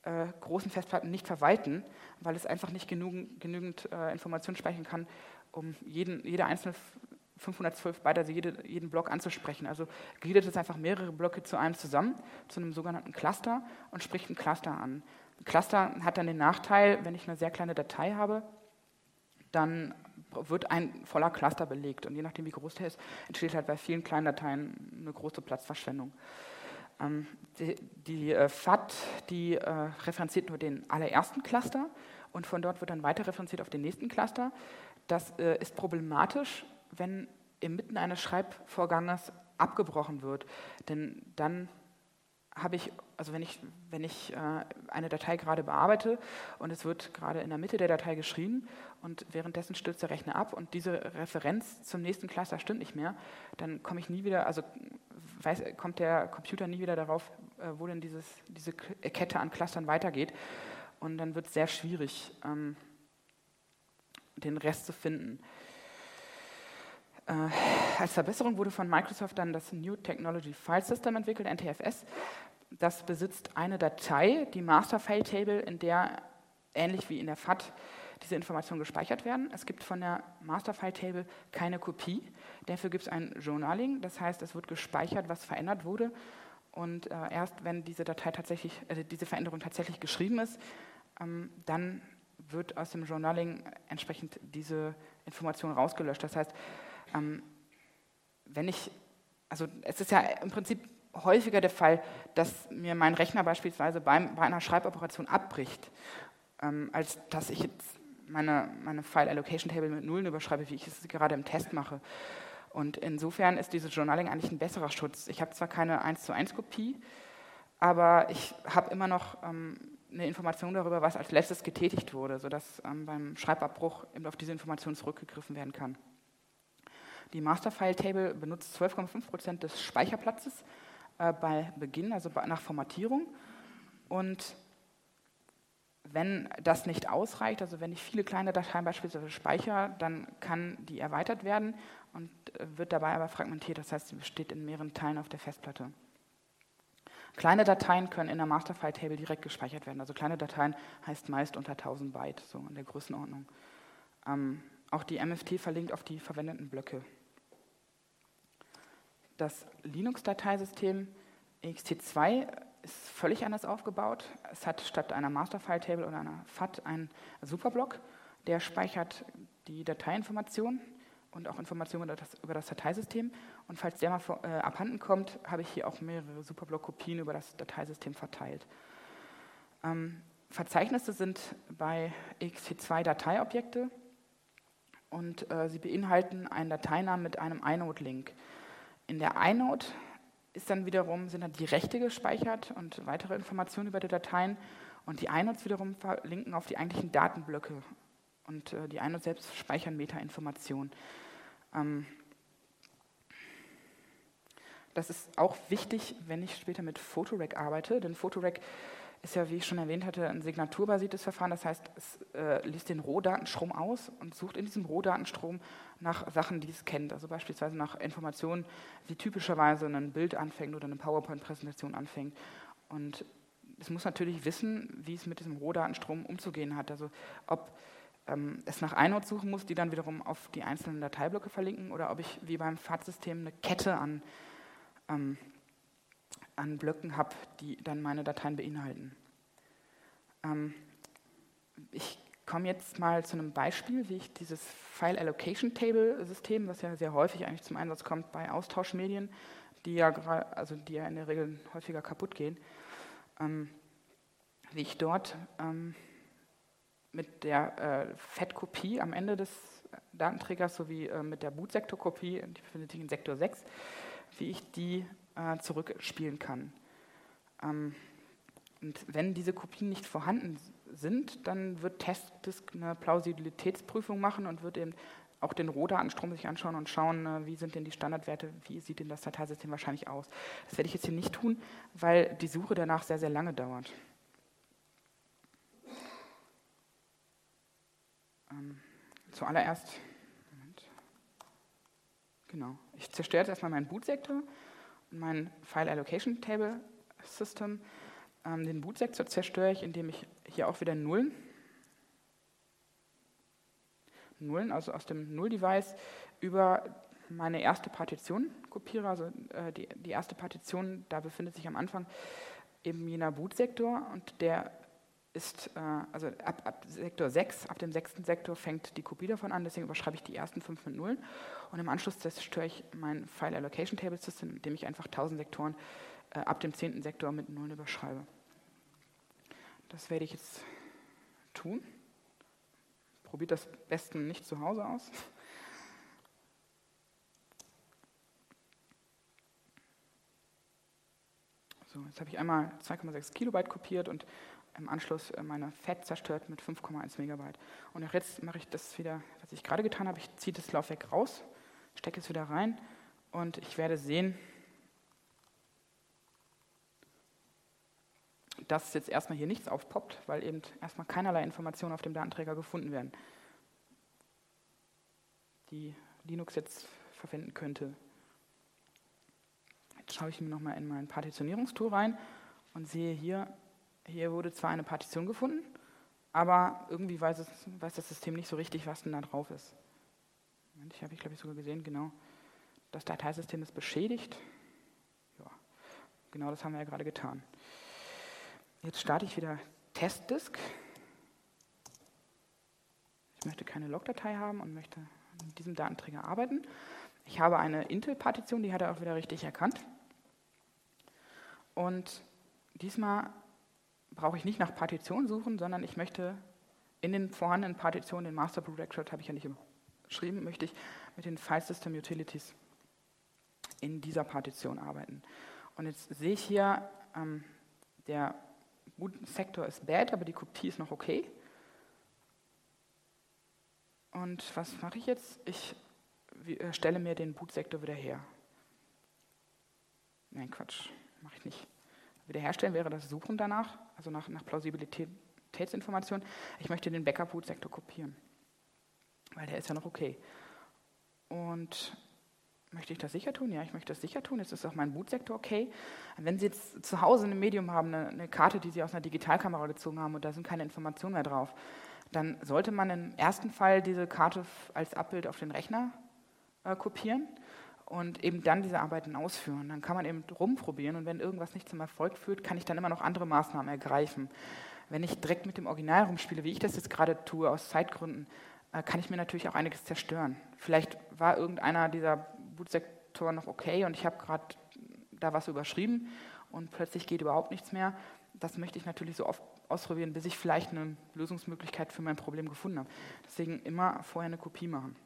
äh, großen Festplatten nicht verwalten, weil es einfach nicht genügend, genügend äh, Informationen speichern kann, um jeden, jede einzelne 512 Byte, also jede, jeden Block anzusprechen. Also gliedert es einfach mehrere Blöcke zu einem zusammen, zu einem sogenannten Cluster und spricht ein Cluster an. Ein Cluster hat dann den Nachteil, wenn ich eine sehr kleine Datei habe, dann wird ein voller Cluster belegt. Und je nachdem, wie groß der ist, entsteht halt bei vielen kleinen Dateien eine große Platzverschwendung. Ähm, die, die äh, FAT, die äh, referenziert nur den allerersten Cluster und von dort wird dann weiter referenziert auf den nächsten Cluster. Das äh, ist problematisch, wenn inmitten eines Schreibvorganges abgebrochen wird, denn dann habe ich, also wenn ich, wenn ich äh, eine Datei gerade bearbeite und es wird gerade in der Mitte der Datei geschrieben und währenddessen stürzt der Rechner ab und diese Referenz zum nächsten Cluster stimmt nicht mehr, dann komme ich nie wieder, also weiß, kommt der Computer nie wieder darauf, äh, wo denn dieses, diese Kette an Clustern weitergeht und dann wird es sehr schwierig, ähm, den Rest zu finden. Äh, als Verbesserung wurde von Microsoft dann das New Technology File System entwickelt, NTFS. Das besitzt eine Datei, die Master File Table, in der ähnlich wie in der FAT diese Informationen gespeichert werden. Es gibt von der Master File Table keine Kopie. Dafür gibt es ein Journaling, das heißt, es wird gespeichert, was verändert wurde. Und äh, erst wenn diese Datei tatsächlich, also diese Veränderung tatsächlich geschrieben ist, ähm, dann wird aus dem Journaling entsprechend diese Information rausgelöscht. Das heißt, ähm, wenn ich, also es ist ja im Prinzip häufiger der Fall, dass mir mein Rechner beispielsweise beim, bei einer Schreiboperation abbricht, ähm, als dass ich jetzt meine, meine File Allocation Table mit Nullen überschreibe, wie ich es gerade im Test mache. Und insofern ist dieses Journaling eigentlich ein besserer Schutz. Ich habe zwar keine 1 zu 1 Kopie, aber ich habe immer noch ähm, eine Information darüber, was als letztes getätigt wurde, sodass ähm, beim Schreibabbruch eben auf diese Information zurückgegriffen werden kann. Die Masterfile-Table benutzt 12,5% des Speicherplatzes äh, bei Beginn, also nach Formatierung. Und wenn das nicht ausreicht, also wenn ich viele kleine Dateien beispielsweise speichere, dann kann die erweitert werden und äh, wird dabei aber fragmentiert, das heißt, sie besteht in mehreren Teilen auf der Festplatte. Kleine Dateien können in der Masterfile-Table direkt gespeichert werden. Also kleine Dateien heißt meist unter 1000 Byte, so in der Größenordnung. Ähm, auch die MFT verlinkt auf die verwendeten Blöcke. Das Linux-Dateisystem ext2 ist völlig anders aufgebaut. Es hat statt einer Masterfile-Table oder einer FAT einen Superblock, der speichert die Dateiinformationen und auch Informationen über das, über das Dateisystem. Und falls der mal vor, äh, abhanden kommt, habe ich hier auch mehrere Superblock-Kopien über das Dateisystem verteilt. Ähm, Verzeichnisse sind bei ext2 Dateiobjekte und äh, sie beinhalten einen Dateinamen mit einem inode-Link. In der inode ist dann wiederum, sind dann die Rechte gespeichert und weitere Informationen über die Dateien. Und die iNodes wiederum verlinken auf die eigentlichen Datenblöcke. Und äh, die iNodes selbst speichern Metainformationen. Ähm, das ist auch wichtig, wenn ich später mit Photorec arbeite, denn Photorec ist ja, wie ich schon erwähnt hatte, ein signaturbasiertes Verfahren. Das heißt, es äh, liest den Rohdatenstrom aus und sucht in diesem Rohdatenstrom nach Sachen, die es kennt. Also beispielsweise nach Informationen, wie typischerweise ein Bild anfängt oder eine PowerPoint-Präsentation anfängt. Und es muss natürlich wissen, wie es mit diesem Rohdatenstrom umzugehen hat. Also ob ähm, es nach iNodes suchen muss, die dann wiederum auf die einzelnen Dateiblöcke verlinken, oder ob ich wie beim FAT-System eine Kette an ähm, an Blöcken habe, die dann meine Dateien beinhalten. Ähm, ich komme jetzt mal zu einem Beispiel, wie ich dieses File Allocation Table System, was ja sehr häufig eigentlich zum Einsatz kommt bei Austauschmedien, die ja, also die ja in der Regel häufiger kaputt gehen, ähm, wie ich dort ähm, mit der äh, FAT-Kopie am Ende des Datenträgers sowie äh, mit der Bootsektor-Kopie, die befindet sich in Sektor 6, wie ich die äh, zurückspielen kann. Ähm, und wenn diese Kopien nicht vorhanden sind, dann wird Testdisk eine Plausibilitätsprüfung machen und wird eben auch den Rohdatenstrom sich anschauen und schauen, äh, wie sind denn die Standardwerte, wie sieht denn das Dateisystem wahrscheinlich aus. Das werde ich jetzt hier nicht tun, weil die Suche danach sehr, sehr lange dauert. Ähm, zuallererst, Moment. genau, ich zerstöre jetzt erstmal meinen Bootsektor mein File Allocation Table System. Ähm, den Bootsektor zerstöre ich, indem ich hier auch wieder Nullen, Nullen, also aus dem Null-Device über meine erste Partition kopiere. Also äh, die, die erste Partition, da befindet sich am Anfang eben jener Bootsektor und der ist, äh, also ab, ab, Sektor 6, ab dem sechsten Sektor fängt die Kopie davon an, deswegen überschreibe ich die ersten fünf mit Nullen und im Anschluss zerstöre ich mein File Allocation Table System, indem ich einfach 1000 Sektoren äh, ab dem zehnten Sektor mit Nullen überschreibe. Das werde ich jetzt tun. Probiert das besten nicht zu Hause aus. So, jetzt habe ich einmal 2,6 Kilobyte kopiert und im Anschluss äh, meine FAT zerstört mit 5,1 Megabyte. Und auch jetzt mache ich das wieder, was ich gerade getan habe. Ich ziehe das Laufwerk raus, stecke es wieder rein und ich werde sehen, dass jetzt erstmal hier nichts aufpoppt, weil eben erstmal keinerlei Informationen auf dem Datenträger gefunden werden, die Linux jetzt verwenden könnte. Jetzt schaue ich mir nochmal in mein Partitionierungstool rein und sehe hier, hier wurde zwar eine Partition gefunden, aber irgendwie weiß, es, weiß das System nicht so richtig, was denn da drauf ist. Moment, ich habe ich glaube ich sogar gesehen, genau. Das Dateisystem ist beschädigt. Ja, genau das haben wir ja gerade getan. Jetzt starte ich wieder Testdisk. Ich möchte keine Logdatei haben und möchte mit diesem Datenträger arbeiten. Ich habe eine Intel-Partition, die hat er auch wieder richtig erkannt. Und diesmal brauche ich nicht nach Partitionen suchen, sondern ich möchte in den vorhandenen Partitionen, den Master Directorate habe ich ja nicht beschrieben, möchte ich mit den File System Utilities in dieser Partition arbeiten. Und jetzt sehe ich hier, ähm, der Boot-Sektor ist bad, aber die Kopie ist noch okay. Und was mache ich jetzt? Ich äh, stelle mir den Bootsektor wieder her. Nein, Quatsch, mache ich nicht. Wiederherstellen wäre das Suchen danach, also nach, nach Plausibilitätsinformationen. Ich möchte den Backup-Boot-Sektor kopieren, weil der ist ja noch okay. Und möchte ich das sicher tun? Ja, ich möchte das sicher tun. Jetzt ist auch mein Bootsektor okay. Wenn Sie jetzt zu Hause ein Medium haben, eine, eine, Karte, die Sie aus einer Digitalkamera gezogen haben und da sind keine Informationen mehr drauf, dann sollte man im ersten Fall diese Karte als Abbild auf den Rechner äh, kopieren und eben dann diese Arbeiten ausführen. Dann kann man eben rumprobieren und wenn irgendwas nicht zum Erfolg führt, kann ich dann immer noch andere Maßnahmen ergreifen. Wenn ich direkt mit dem Original rumspiele, wie ich das jetzt gerade tue, aus Zeitgründen, äh, kann ich mir natürlich auch einiges zerstören. Vielleicht war irgendeiner dieser Bootsektoren noch okay und ich habe gerade da was überschrieben und plötzlich geht überhaupt nichts mehr. Das möchte ich natürlich so oft ausprobieren, bis ich vielleicht eine Lösungsmöglichkeit für mein Problem gefunden habe. Deswegen immer vorher eine Kopie machen.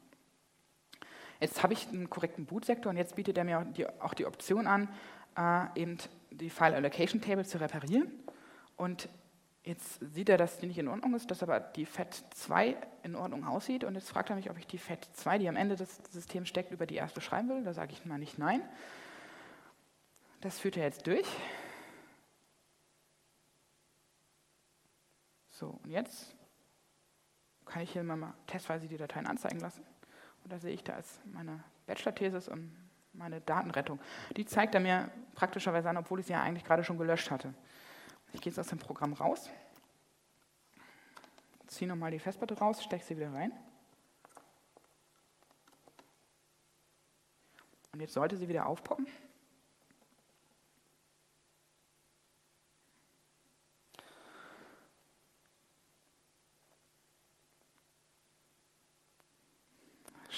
Jetzt habe ich einen korrekten Bootsektor und jetzt bietet er mir auch die, auch die Option an, äh, eben die File Allocation Table zu reparieren. Und jetzt sieht er, dass die nicht in Ordnung ist, dass aber die FAT2 in Ordnung aussieht. Und jetzt fragt er mich, ob ich die FAT2, die am Ende des Systems steckt, über die erste schreiben will. Da sage ich mal nicht nein. Das führt er jetzt durch. So, und jetzt kann ich hier mal testweise die Dateien anzeigen lassen. Da sehe ich, da ist meine Bachelor-Thesis und meine Datenrettung. Die zeigt er mir praktischerweise an, obwohl ich sie ja eigentlich gerade schon gelöscht hatte. Ich gehe jetzt aus dem Programm raus, ziehe nochmal die Festplatte raus, stecke sie wieder rein. Und jetzt sollte sie wieder aufpoppen.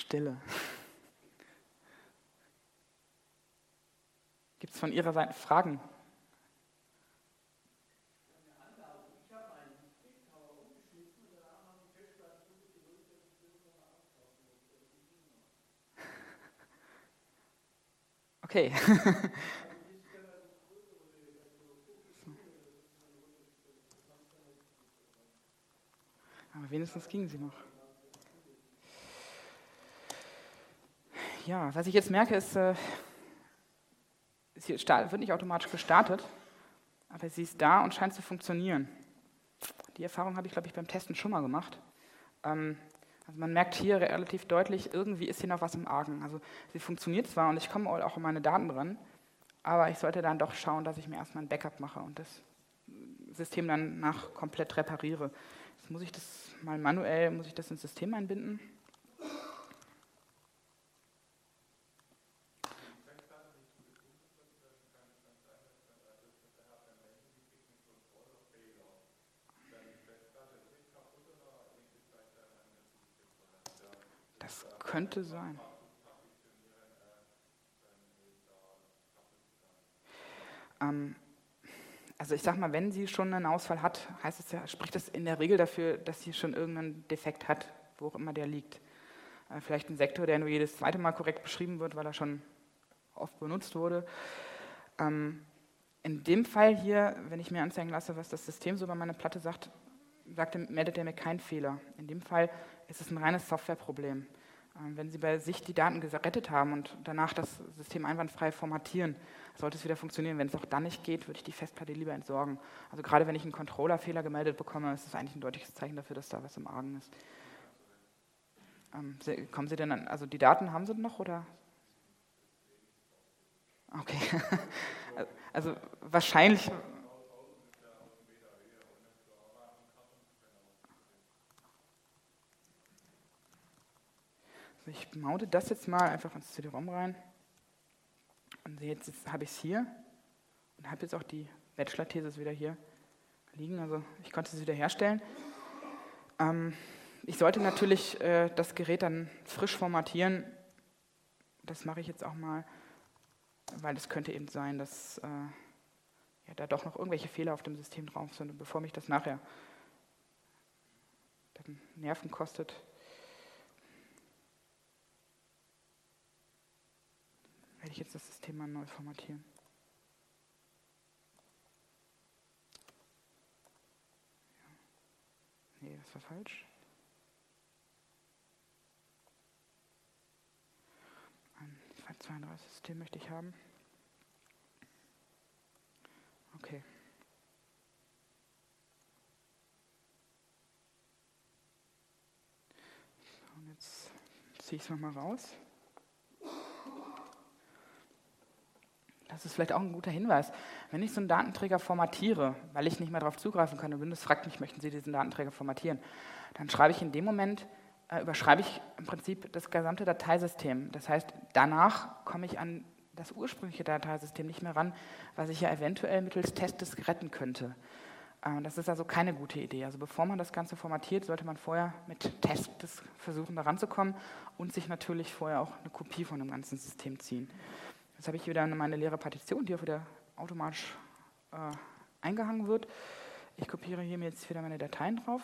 Stille. Gibt es von Ihrer Seite Fragen? Okay. *laughs* Aber wenigstens ging sie noch. Ja, was ich jetzt merke, ist, äh, sie wird nicht automatisch gestartet, aber sie ist da und scheint zu funktionieren. Die Erfahrung habe ich, glaube ich, beim Testen schon mal gemacht. Ähm, also man merkt hier relativ deutlich, irgendwie ist hier noch was im Argen. Also sie funktioniert zwar und ich komme auch an meine Daten dran, aber ich sollte dann doch schauen, dass ich mir erstmal ein Backup mache und das System dann nach komplett repariere. Jetzt muss ich das mal manuell, muss ich das ins System einbinden. Könnte sein. Ähm, also ich sage mal, wenn sie schon einen Ausfall hat, heißt es ja, spricht das in der Regel dafür, dass sie schon irgendeinen Defekt hat, wo auch immer der liegt. Äh, vielleicht ein Sektor, der nur jedes zweite Mal korrekt beschrieben wird, weil er schon oft benutzt wurde. Ähm, in dem Fall hier, wenn ich mir anzeigen lasse, was das System so über meine Platte sagt, sagt, meldet er mir keinen Fehler. In dem Fall ist es ein reines Softwareproblem. Ähm, wenn Sie bei sich die Daten gerettet haben und danach das System einwandfrei formatieren, sollte es wieder funktionieren. Wenn es auch dann nicht geht, würde ich die Festplatte lieber entsorgen. Also gerade wenn ich einen Controller-Fehler gemeldet bekomme, ist das eigentlich ein deutliches Zeichen dafür, dass da was im Argen ist. Ähm, kommen Sie denn an, also die Daten haben Sie noch oder? Okay. *laughs* also wahrscheinlich ich maute das jetzt mal einfach ins CD-ROM rein. Und jetzt, jetzt habe ich es hier und habe jetzt auch die Bachelor-Thesis wieder hier liegen. Also ich konnte sie wieder herstellen. Ähm, ich sollte natürlich äh, das Gerät dann frisch formatieren. Das mache ich jetzt auch mal, weil es könnte eben sein, dass äh, ja, da doch noch irgendwelche Fehler auf dem System drauf sind. Und bevor mich das nachher Nerven kostet, werde ich jetzt das System mal neu formatieren. Ja. Nee, das war falsch. Ein 32-System möchte ich haben. Okay. So, und jetzt ziehe ich es nochmal raus. Das ist vielleicht auch ein guter Hinweis. Wenn ich so einen Datenträger formatiere, weil ich nicht mehr darauf zugreifen kann und Windows fragt mich, möchten Sie diesen Datenträger formatieren, dann schreibe ich in dem Moment, äh, überschreibe ich im Prinzip das gesamte Dateisystem. Das heißt, danach komme ich an das ursprüngliche Dateisystem nicht mehr ran, was ich ja eventuell mittels Testes retten könnte. Äh, das ist also keine gute Idee. Also bevor man das Ganze formatiert, sollte man vorher mit Tests versuchen, da ranzukommen und sich natürlich vorher auch eine Kopie von dem ganzen System ziehen. Jetzt habe ich wieder meine leere Partition, die auch wieder automatisch äh, eingehangen wird. Ich kopiere hier mir jetzt wieder meine Dateien drauf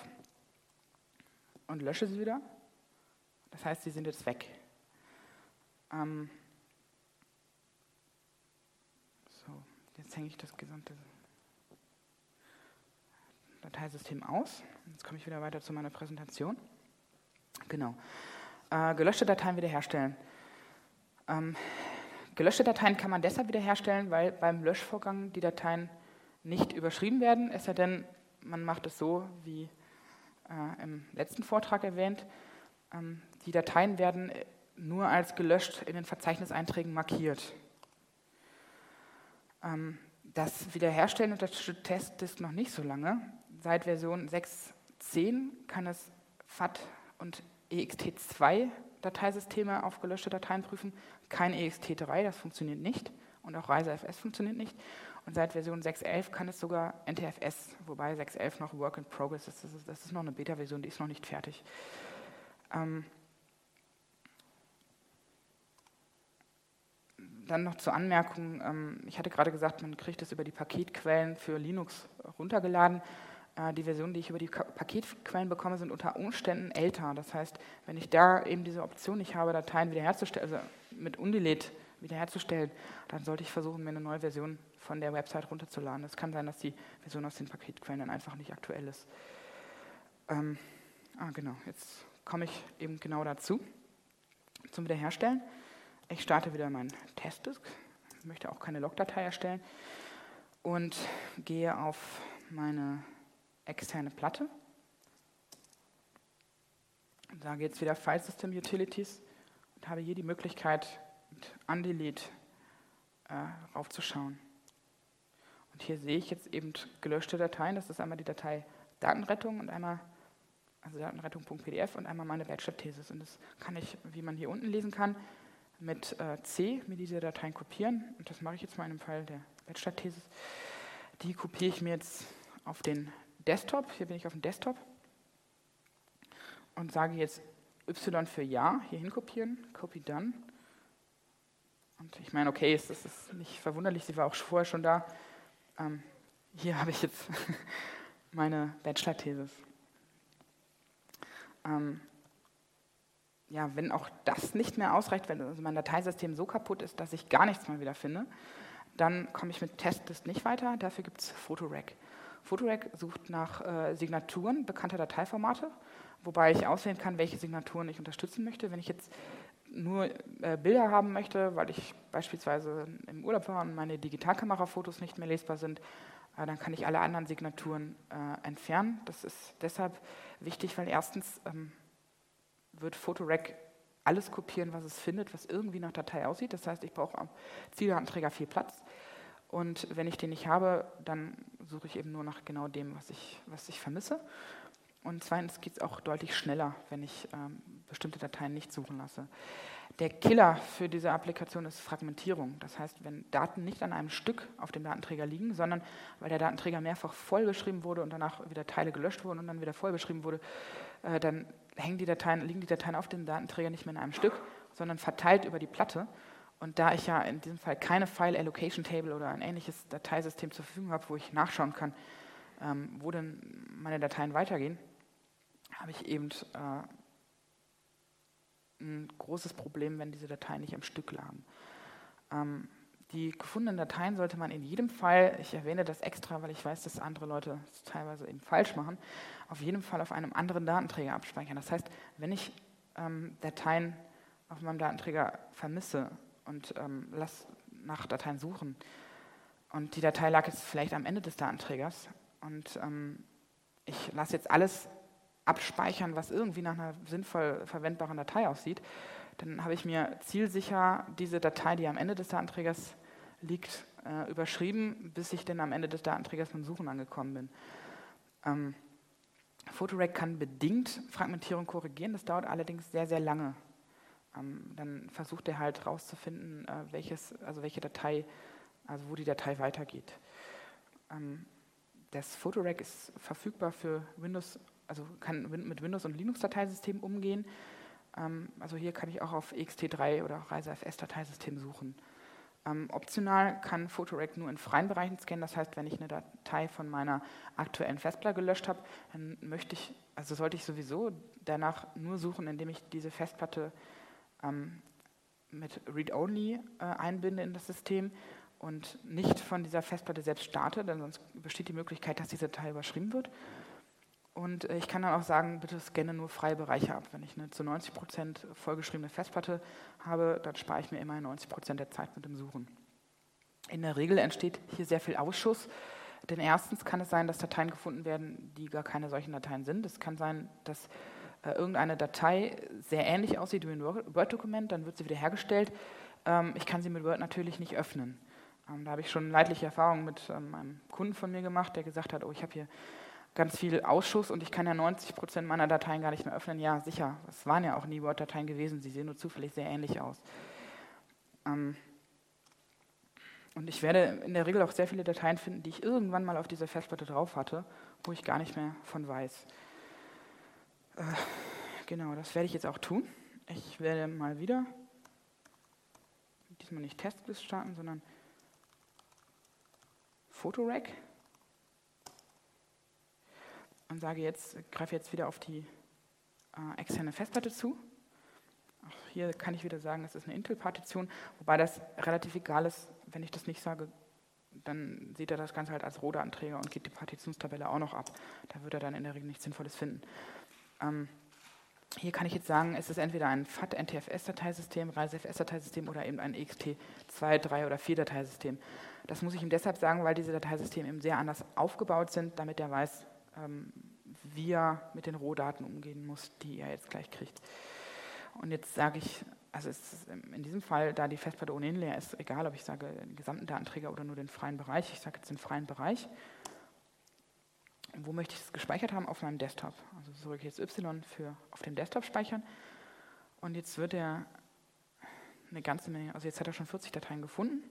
und lösche sie wieder. Das heißt, sie sind jetzt weg. Ähm so, jetzt hänge ich das gesamte Dateisystem aus. Jetzt komme ich wieder weiter zu meiner Präsentation. Genau. Äh, gelöschte Dateien wiederherstellen. Ähm, gelöschte Dateien kann man deshalb wiederherstellen, weil beim Löschvorgang die Dateien nicht überschrieben werden, es sei denn, man macht es so, wie äh, im letzten Vortrag erwähnt. Ähm, die Dateien werden nur als gelöscht in den Verzeichniseinträgen markiert. Ähm, das Wiederherstellen unterstützt Testdisk noch nicht so lange. Seit Version 6.10 kann es FAT und ext2 Dateisysteme auf gelöschte Dateien prüfen, kein ext3, das funktioniert nicht und auch ReiseFS funktioniert nicht. Und seit Version 6.11 kann es sogar NTFS, wobei 6.11 noch Work in Progress ist. Das ist, das ist noch eine Beta-Version, die ist noch nicht fertig. Ähm dann noch zur Anmerkung, ähm, ich hatte gerade gesagt, man kriegt es über die Paketquellen für Linux runtergeladen. Äh, die Versionen, die ich über die Paketquellen bekomme, sind unter Umständen älter. Das heißt, wenn ich da eben diese Option nicht habe, Dateien wiederherzustellen, also mit Undelete wiederherzustellen, dann sollte ich versuchen, mir eine neue Version von der Website runterzuladen. Es kann sein, dass die Version aus den Paketquellen dann einfach nicht aktuell ist. Ähm, ah, genau, jetzt komme ich eben genau dazu, zum Wiederherstellen. Ich starte wieder meinen Testdisk, möchte auch keine Logdatei erstellen und gehe auf meine externe Platte. Sage jetzt wieder File System Utilities und habe hier die Möglichkeit, mit Undelete äh, raufzuschauen. Und hier sehe ich jetzt eben gelöschte Dateien. Das ist einmal die Datei Datenrettung und einmal also datenrettung.pdf und einmal meine Bachelor-Thesis. Und das kann ich, wie man hier unten lesen kann, mit äh, C mir diese Dateien kopieren. Und das mache ich jetzt mal in dem Fall der Bachelor-Thesis. Die kopiere ich mir jetzt auf den Desktop, hier bin ich auf dem Desktop und sage jetzt Y für Ja, hier hin kopieren, Copy Done. Und ich meine, okay, es ist nicht verwunderlich, sie war auch vorher schon da. Ähm, hier habe ich jetzt *laughs* meine Bachelor-Thesis. Ähm, ja, wenn auch das nicht mehr ausreicht, wenn also mein Dateisystem so kaputt ist, dass ich gar nichts mehr wiederfinde, dann komme ich mit Testlist nicht weiter. Dafür gibt es Photorec. Photorec sucht nach äh, Signaturen bekannter Dateiformate, wobei ich auswählen kann, welche Signaturen ich unterstützen möchte. Wenn ich jetzt nur äh, Bilder haben möchte, weil ich beispielsweise im Urlaub war und meine Digitalkamerafotos nicht mehr lesbar sind, äh, dann kann ich alle anderen Signaturen äh, entfernen. Das ist deshalb wichtig, weil erstens ähm, wird Photorec alles kopieren, was es findet, was irgendwie nach Datei aussieht. Das heißt, ich brauche am Zieldatenträger viel Platz. Und wenn ich den nicht habe, dann suche ich eben nur nach genau dem, was ich, was ich vermisse. Und zweitens geht es auch deutlich schneller, wenn ich ähm, bestimmte Dateien nicht suchen lasse. Der Killer für diese Applikation ist Fragmentierung. Das heißt, wenn Daten nicht an einem Stück auf dem Datenträger liegen, sondern weil der Datenträger mehrfach vollbeschrieben wurde und danach wieder Teile gelöscht wurden und dann wieder vollbeschrieben wurde, äh, dann hängen die Dateien, liegen die Dateien auf dem Datenträger nicht mehr in einem Stück, sondern verteilt über die Platte. Und da ich ja in diesem Fall keine File Allocation Table oder ein ähnliches Dateisystem zur Verfügung habe, wo ich nachschauen kann, ähm, wo denn meine Dateien weitergehen, habe ich eben äh, ein großes Problem, wenn diese Dateien nicht am Stück lagen. Ähm, die gefundenen Dateien sollte man in jedem Fall, ich erwähne das extra, weil ich weiß, dass andere Leute es teilweise eben falsch machen, auf jeden Fall auf einem anderen Datenträger abspeichern. Das heißt, wenn ich ähm, Dateien auf meinem Datenträger vermisse und ähm, lass nach Dateien suchen. Und die Datei lag jetzt vielleicht am Ende des Datenträgers und ähm, ich lasse jetzt alles abspeichern, was irgendwie nach einer sinnvoll verwendbaren Datei aussieht, dann habe ich mir zielsicher diese Datei, die am Ende des Datenträgers liegt, äh, überschrieben, bis ich dann am Ende des Datenträgers beim Suchen angekommen bin. Ähm, Photorec kann bedingt Fragmentierung korrigieren, das dauert allerdings sehr, sehr lange. Ähm, dann versucht er halt herauszufinden, äh, welches, also welche Datei, also wo die Datei weitergeht. Ähm, das Photorec ist verfügbar für Windows, also kann mit Windows- und Linux-Dateisystemen umgehen. Ähm, also hier kann ich auch auf ext3 oder ReiseFS-Dateisystem suchen. Ähm, optional kann Photorec nur in freien Bereichen scannen. Das heißt, wenn ich eine Datei von meiner aktuellen Festplatte gelöscht habe, dann möchte ich, also sollte ich sowieso danach nur suchen, indem ich diese Festplatte ähm, mit Read-Only äh, einbinde in das System und nicht von dieser Festplatte selbst starte, denn sonst besteht die Möglichkeit, dass diese Datei überschrieben wird. Und äh, ich kann dann auch sagen, bitte scanne nur freie Bereiche ab. Wenn ich eine zu 90 Prozent vollgeschriebene Festplatte habe, dann spare ich mir immer 90 Prozent der Zeit mit dem Suchen. In der Regel entsteht hier sehr viel Ausschuss, denn erstens kann es sein, dass Dateien gefunden werden, die gar keine solchen Dateien sind. Es kann sein, dass äh, irgendeine Datei sehr ähnlich aussieht wie ein Word-Dokument, dann wird sie wieder hergestellt. Ähm, ich kann sie mit Word natürlich nicht öffnen. Ähm, da habe ich schon leidliche Erfahrungen mit ähm, einem Kunden von mir gemacht, der gesagt hat, oh, ich habe hier ganz viel Ausschuss und ich kann ja 90 Prozent meiner Dateien gar nicht mehr öffnen. Ja, sicher, es waren ja auch nie Word-Dateien gewesen, sie sehen nur zufällig sehr ähnlich aus. Ähm, und ich werde in der Regel auch sehr viele Dateien finden, die ich irgendwann mal auf dieser Festplatte drauf hatte, wo ich gar nicht mehr von weiß. Äh, genau, das werde ich jetzt auch tun. Ich werde mal wieder, diesmal nicht Testbliss starten, sondern Photorec und sage jetzt, greife jetzt wieder auf die äh, externe Festplatte zu. Auch hier kann ich wieder sagen, es ist eine Intel-Partition, wobei das relativ egal ist, wenn ich das nicht sage, dann sieht er das Ganze halt als Rohdatenträger und geht die Partitionstabelle auch noch ab. Da wird er dann in der Regel nichts Sinnvolles finden. Ähm, hier kann ich jetzt sagen, es ist entweder ein FAT-NTFS-Dateisystem, ReiseFS-Dateisystem oder eben ein XT2, 3 oder 4 Dateisystem. Das muss ich ihm deshalb sagen, weil diese Dateisysteme eben sehr anders aufgebaut sind, damit er weiß, ähm, wie er mit den Rohdaten umgehen muss, die er jetzt gleich kriegt. Und jetzt sage ich, also ist in diesem Fall, da die Festplatte ohnehin leer ist, egal, ob ich sage den gesamten Datenträger oder nur den freien Bereich. Ich sage jetzt den freien Bereich. Wo möchte ich es gespeichert haben? Auf meinem Desktop. Also ich jetzt Y für auf dem Desktop speichern. Und jetzt wird er eine ganze Menge, also jetzt hat er schon 40 Dateien gefunden.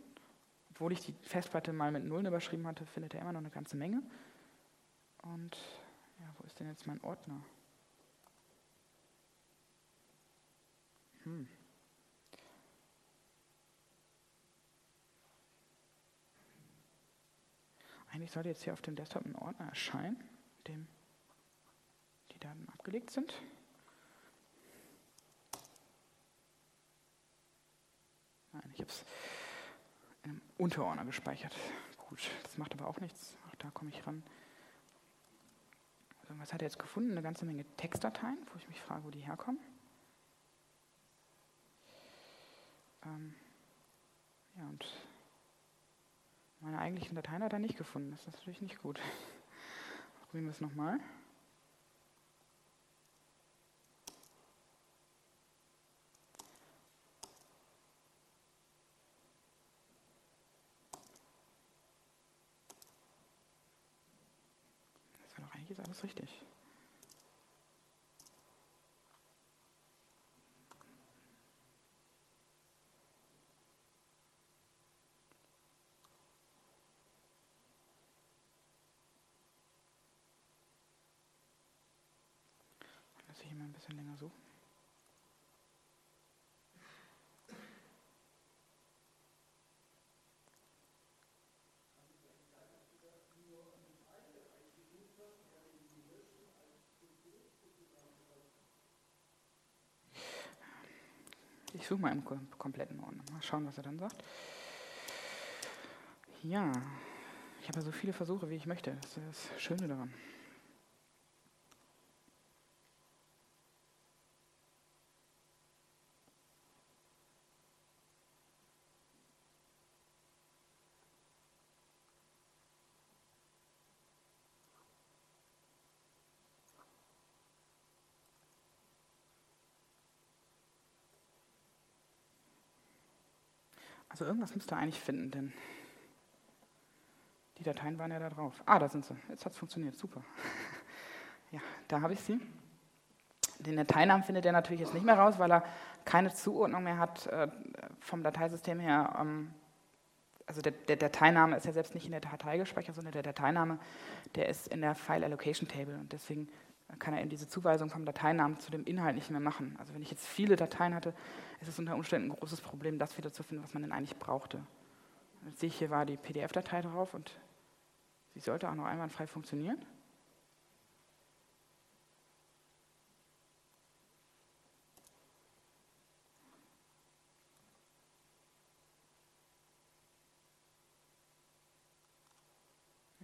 Obwohl ich die Festplatte mal mit Nullen überschrieben hatte, findet er immer noch eine ganze Menge. Und ja, wo ist denn jetzt mein Ordner? Hm. Eigentlich sollte jetzt hier auf dem Desktop ein Ordner erscheinen, in dem die Daten abgelegt sind. Nein, ich habe es in einem Unterordner gespeichert. Gut, das macht aber auch nichts. Auch da komme ich ran was hat er jetzt gefunden? Eine ganze Menge Textdateien, wo ich mich frage, wo die herkommen. Ähm, ja, und meine eigentlichen Dateien hat er nicht gefunden. Das ist natürlich nicht gut. Probieren wir es nochmal. ist alles richtig. Lass ich mal ein bisschen länger suchen. Ich suche mal im kompletten Ordner. Mal schauen, was er dann sagt. Ja, ich habe ja so viele Versuche, wie ich möchte. Das ist das Schöne daran. Also irgendwas müsst ihr eigentlich finden, denn die Dateien waren ja da drauf. Ah, da sind sie. Jetzt hat es funktioniert. Super. *laughs* ja, da habe ich sie. Den Dateinamen findet er natürlich jetzt nicht mehr raus, weil er keine Zuordnung mehr hat äh, vom Dateisystem her. Ähm, also der, der, Dateiname ist ja selbst nicht in der Datei gespeichert, sondern der Dateiname, der ist in der File Allocation Table und deswegen kann er eben diese Zuweisung vom Dateinamen zu dem Inhalt nicht mehr machen. Also wenn ich jetzt viele Dateien hatte, ist es unter Umständen ein großes Problem, das wiederzufinden, was man denn eigentlich brauchte. Jetzt sehe ich, hier war die PDF-Datei drauf und sie sollte auch noch einwandfrei funktionieren.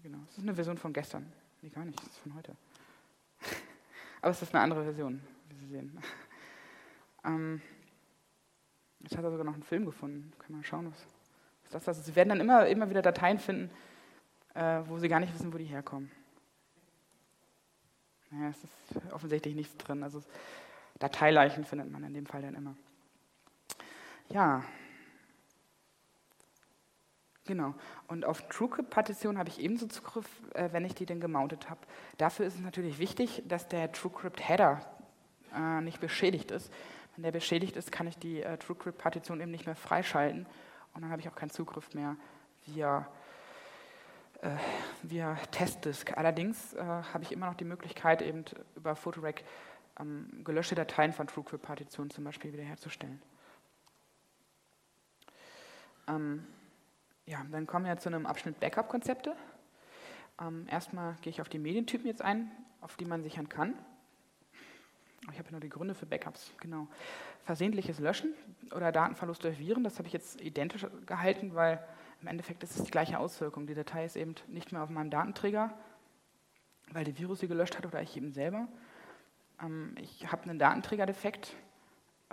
Genau, das ist eine Version von gestern. Nee, gar nicht, das ist von heute. Aber es ist eine andere Version, wie Sie sehen. *laughs* Ähm, jetzt hat er sogar noch einen Film gefunden. Können wir mal schauen, was, was das ist. Also Sie werden dann immer, immer wieder Dateien finden, äh, wo Sie gar nicht wissen, wo die herkommen. Naja, es ist offensichtlich nichts drin. Also Dateileichen findet man in dem Fall dann immer. Ja, Genau. Und auf TrueCrypt-Partitionen habe ich ebenso Zugriff, äh, wenn ich die denn gemountet habe. Dafür ist es natürlich wichtig, dass der TrueCrypt-Header äh, nicht beschädigt ist. Wenn der beschädigt ist, kann ich die äh, TrueCrypt-Partition eben nicht mehr freischalten und dann habe ich auch keinen Zugriff mehr via, äh, via Testdisk. Allerdings äh, habe ich immer noch die Möglichkeit, eben über Photorec ähm, gelöschte Dateien von TrueCrypt-Partitionen zum Beispiel wiederherzustellen. Ähm, ja, dann kommen wir zu einem Abschnitt Backup-Konzepte. Ähm, erstmal gehe ich auf die Medientypen jetzt ein, auf die man sichern kann. Ich habe hier nur die Gründe für Backups. Genau. Versehentliches Löschen oder Datenverlust durch Viren, das habe ich jetzt identisch gehalten, weil im Endeffekt ist es die gleiche Auswirkung. Die Datei ist eben nicht mehr auf meinem Datenträger, weil der Virus sie gelöscht hat oder ich eben selber. Ähm, ich habe einen Datenträgerdefekt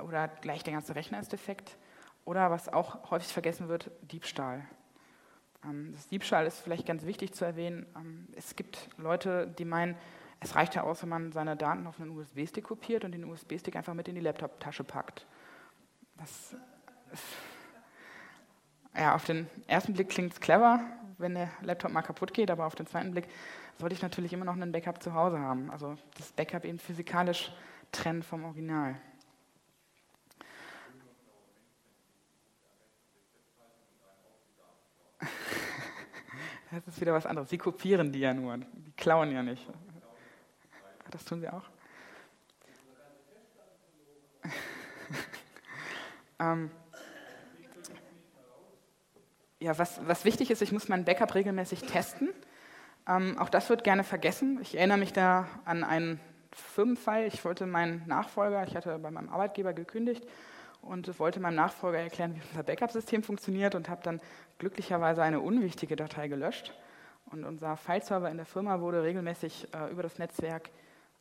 oder gleich der ganze Rechner ist defekt. Oder was auch häufig vergessen wird, Diebstahl. Ähm, das Diebstahl ist vielleicht ganz wichtig zu erwähnen. Ähm, es gibt Leute, die meinen, es reicht ja aus, wenn man seine Daten auf einen USB-Stick kopiert und den USB-Stick einfach mit in die Laptop-Tasche packt. Das ja, auf den ersten Blick klingt es clever, wenn der Laptop mal kaputt geht, aber auf den zweiten Blick sollte ich natürlich immer noch einen Backup zu Hause haben. Also das Backup eben physikalisch trennen vom Original. Das ist wieder was anderes. Sie kopieren die ja nur, die klauen ja nicht. Das tun sie auch. *laughs* ähm, ja, was, was wichtig ist, ich muss mein Backup regelmäßig testen. Ähm, auch das wird gerne vergessen. Ich erinnere mich da an einen Firmenfall. Ich wollte meinen Nachfolger, ich hatte bei meinem Arbeitgeber gekündigt und wollte meinem Nachfolger erklären, wie unser Backup-System funktioniert und habe dann glücklicherweise eine unwichtige Datei gelöscht. Und unser Fileserver in der Firma wurde regelmäßig äh, über das Netzwerk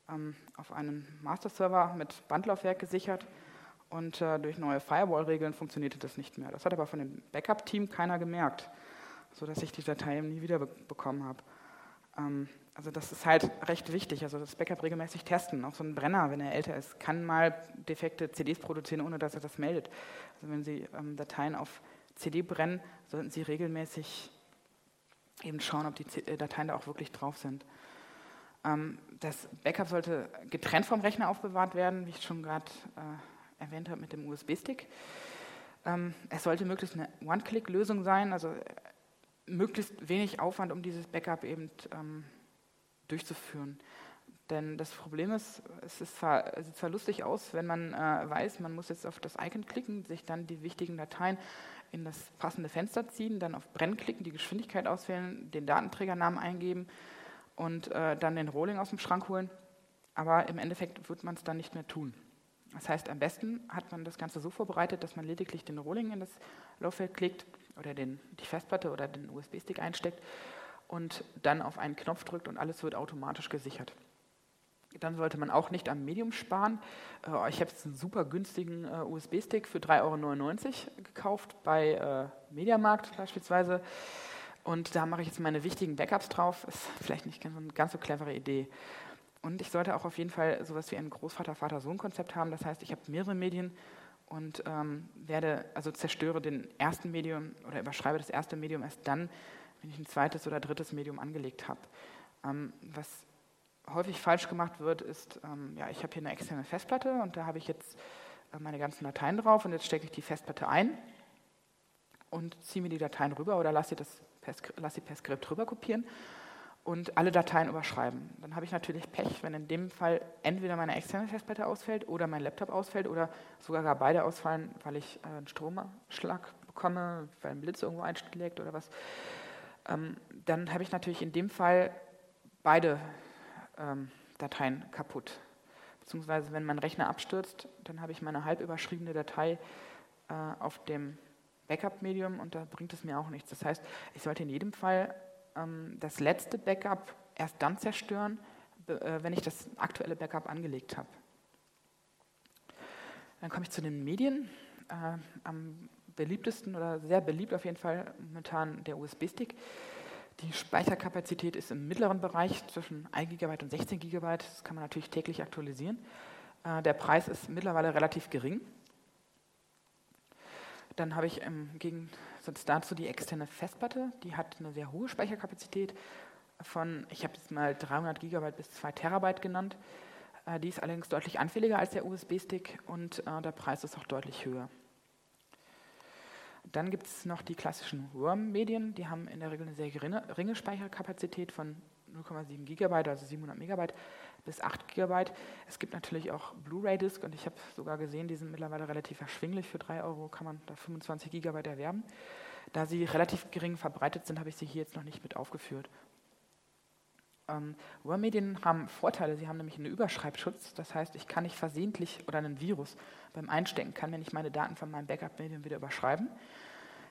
ähm, auf einen Master-Server mit Bandlaufwerk gesichert und äh, durch neue Firewall-Regeln funktionierte das nicht mehr. Das hat aber von dem Backup-Team keiner gemerkt, sodass ich die Datei nie wieder be bekommen habe. Ähm, also das ist halt recht wichtig, also das Backup regelmäßig testen. Auch so ein Brenner, wenn er älter ist, kann mal defekte CDs produzieren, ohne dass er das meldet. Also wenn Sie ähm, Dateien auf CD brennen, sollten Sie regelmäßig eben schauen, ob die äh, Dateien da auch wirklich drauf sind. Ähm, das Backup sollte getrennt vom Rechner aufbewahrt werden, wie ich schon gerade äh, erwähnt habe mit dem USB-Stick. Ähm, es sollte möglichst eine One-Click-Lösung sein, also äh, möglichst wenig Aufwand, um dieses Backup eben ähm, durchzuführen. Denn das Problem ist, es, ist zwar, sieht zwar lustig aus, wenn man äh, weiß, man muss jetzt auf das Icon klicken, sich dann die wichtigen Dateien in das passende Fenster ziehen, dann auf Brennen klicken, die Geschwindigkeit auswählen, den Datenträgernamen eingeben und äh, dann den Rolling aus dem Schrank holen. Aber im Endeffekt wird man es dann nicht mehr tun. Das heißt, am besten hat man das Ganze so vorbereitet, dass man lediglich den Rolling in das Laufwerk klickt oder den, die Festplatte oder den USB-Stick einsteckt und dann auf einen Knopf drückt und alles wird automatisch gesichert. Dann sollte man auch nicht am Medium sparen. Äh, ich habe jetzt einen super günstigen äh, USB-Stick für 3,99 Euro gekauft bei äh, Mediamarkt beispielsweise. Und da mache ich jetzt meine wichtigen Backups drauf. Ist vielleicht nicht ganz, ganz so clevere Idee. Und ich sollte auch auf jeden Fall sowas wie ein Großvater-Vater-Sohn-Konzept haben. Das heißt, ich habe mehrere Medien und ähm, werde, also zerstöre den ersten Medium oder überschreibe das erste Medium erst dann, wenn ich ein zweites oder drittes Medium angelegt habe. Ähm, was häufig falsch gemacht wird, ist, ähm, ja, ich habe hier eine externe Festplatte und da habe ich jetzt äh, meine ganzen Dateien drauf und jetzt stecke ich die Festplatte ein und ziehe mir die Dateien rüber oder lasse, das per, lasse sie per Skript rüber kopieren. und alle Dateien überschreiben. Dann habe ich natürlich Pech, wenn in dem Fall entweder meine externe Festplatte ausfällt oder mein Laptop ausfällt oder sogar gar beide ausfallen, weil ich äh, einen Stromschlag bekomme, weil ein Blitz irgendwo einschlägt oder was. Ähm, dann habe ich natürlich in dem Fall beide ähm, Dateien kaputt. Beziehungsweise wenn mein Rechner abstürzt, dann habe ich meine halb überschriebene Datei äh, auf dem Backup-Medium und da bringt es mir auch nichts. Das heißt, ich sollte in jedem Fall ähm, das letzte Backup erst dann zerstören, äh, wenn ich das aktuelle Backup angelegt habe. Dann komme ich zu den Medien. Äh, am beliebtesten oder sehr beliebt auf jeden Fall momentan der USB-Stick. Die Speicherkapazität ist im mittleren Bereich zwischen 1 GB und 16 GB. Das kann man natürlich täglich aktualisieren. Äh, der Preis ist mittlerweile relativ gering. Dann habe ich im Gegensatz dazu die externe Festplatte. Die hat eine sehr hohe Speicherkapazität von, ich habe jetzt mal 300 GB bis 2 Terabyte genannt. Äh, die ist allerdings deutlich anfälliger als der USB-Stick und äh, der Preis ist auch deutlich höher. Dann gibt es noch die klassischen Worm-Medien, die haben in der Regel eine sehr geringe Speicherkapazität von 0,7 GB, also 700 Megabyte bis 8 GB. Es gibt natürlich auch Blu-ray-Disc und ich habe sogar gesehen, die sind mittlerweile relativ erschwinglich. Für 3 Euro kann man da 25 GB erwerben. Da sie relativ gering verbreitet sind, habe ich sie hier jetzt noch nicht mit aufgeführt. Ähm, Word-Medien haben Vorteile. Sie haben nämlich einen Überschreibschutz. Das heißt, ich kann nicht versehentlich oder einen Virus beim Einstecken, kann mir nicht meine Daten von meinem Backup-Medium wieder überschreiben.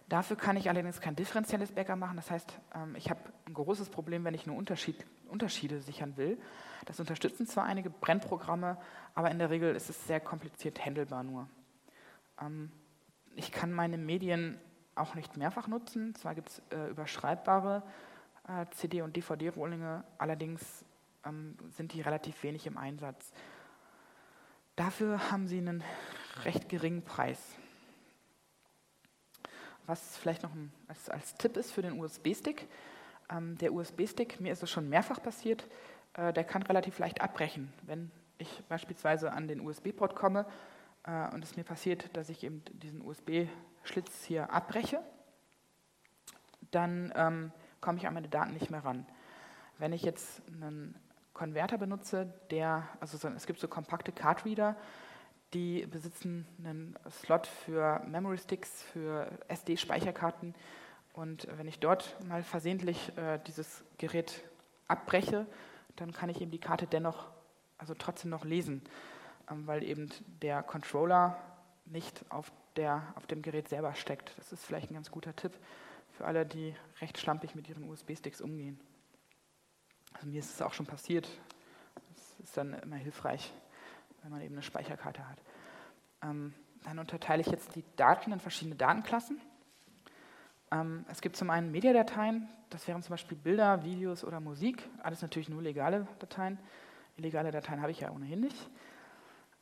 Dafür kann ich allerdings kein differenzielles Backup machen. Das heißt, ähm, ich habe ein großes Problem, wenn ich nur Unterschied, Unterschiede sichern will. Das unterstützen zwar einige Brennprogramme, aber in der Regel ist es sehr kompliziert handelbar nur. Ähm, ich kann meine Medien auch nicht mehrfach nutzen. Zwar gibt es äh, überschreibbare äh, CD- und DVD-Rohlinge, allerdings ähm, sind die relativ wenig im Einsatz. Dafür haben sie einen recht geringen Preis. Was vielleicht noch ein, als, als, Tipp ist für den USB-Stick, ähm, der USB-Stick, mir ist es schon mehrfach passiert, äh, der kann relativ leicht abbrechen. Wenn ich beispielsweise an den USB-Port komme äh, und es mir passiert, dass ich eben diesen USB-Schlitz hier abbreche, dann ähm, komme ich an meine Daten nicht mehr ran. Wenn ich jetzt einen Konverter benutze, der, also so, es gibt so kompakte Cardreader, die besitzen einen Slot für Memory Sticks, für SD-Speicherkarten. Und wenn ich dort mal versehentlich äh, dieses Gerät abbreche, dann kann ich eben die Karte dennoch, also trotzdem noch lesen, ähm, weil eben der Controller nicht auf, der, auf dem Gerät selber steckt. Das ist vielleicht ein ganz guter Tipp für alle, die recht schlampig mit ihren USB-Sticks umgehen. Also mir ist es auch schon passiert. Das ist dann immer hilfreich, wenn man eben eine Speicherkarte hat. Ähm, dann unterteile ich jetzt die Daten in verschiedene Datenklassen. Ähm, es gibt zum einen Mediadateien, das wären zum Beispiel Bilder, Videos oder Musik. Alles natürlich nur legale Dateien. Illegale Dateien habe ich ja ohnehin nicht.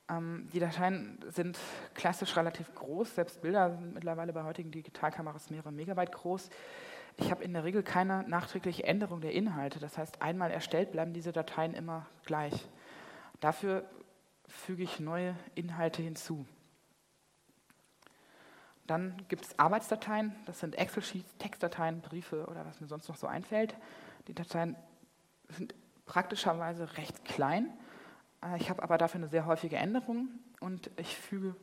Ähm, die Dateien sind klassisch relativ groß, selbst Bilder sind mittlerweile bei heutigen Digitalkameras mehrere Megabyte groß. Ich habe in der Regel keine nachträgliche Änderung der Inhalte. Das heißt, einmal erstellt bleiben diese Dateien immer gleich. Dafür füge ich neue Inhalte hinzu. Dann gibt es Arbeitsdateien, das sind Excel-Sheets, Textdateien, Briefe oder was mir sonst noch so einfällt. Die Dateien sind praktischerweise recht klein ich habe aber dafür eine sehr häufige Änderung und ich füge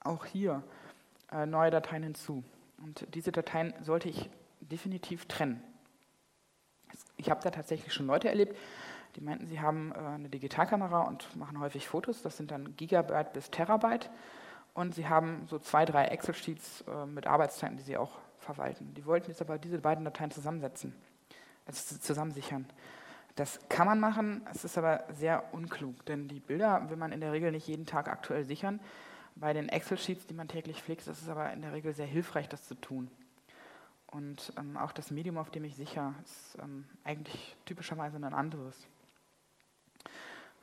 auch hier äh, neue Dateien hinzu. Und diese Dateien sollte ich definitiv trennen. Ich habe da tatsächlich schon Leute erlebt, die meinten, sie haben äh, eine Digitalkamera und machen häufig Fotos. Das sind dann Gigabyte bis Terabyte. Und sie haben so zwei, drei Excel-Sheets mit Arbeitszeiten, die sie auch verwalten. Die wollten jetzt aber diese beiden Dateien zusammensetzen, also zusammensichern. Das kann man machen, es ist aber sehr unklug, denn die Bilder will man in der Regel nicht jeden Tag aktuell sichern. Bei den Excel-Sheets, die man täglich pflegt, ist es aber in der Regel sehr hilfreich, das zu tun. Und ähm, auch das Medium, auf dem ich sichere, ist ähm, eigentlich typischerweise ein anderes.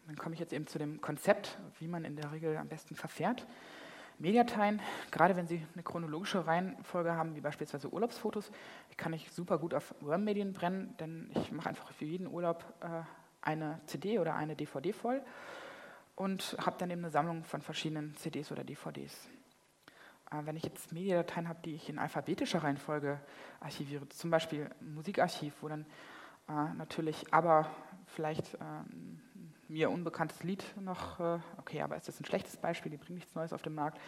Dann komme ich jetzt eben zu dem Konzept, wie man in der Regel am besten verfährt. Mediateien, gerade wenn Sie eine chronologische Reihenfolge haben, wie beispielsweise Urlaubsfotos, kann ich super gut auf Worm-Medien brennen, denn ich mache einfach für jeden Urlaub äh, eine CD oder eine DVD voll und habe dann eben eine Sammlung von verschiedenen CDs oder DVDs. Äh, wenn ich jetzt Mediadateien habe, die ich in alphabetischer Reihenfolge archiviere, zum Beispiel ein Musikarchiv, wo dann äh, natürlich aber vielleicht äh, mir unbekanntes Lied noch, äh, okay, aber ist das ein schlechtes Beispiel, die bringen nichts Neues auf den Markt.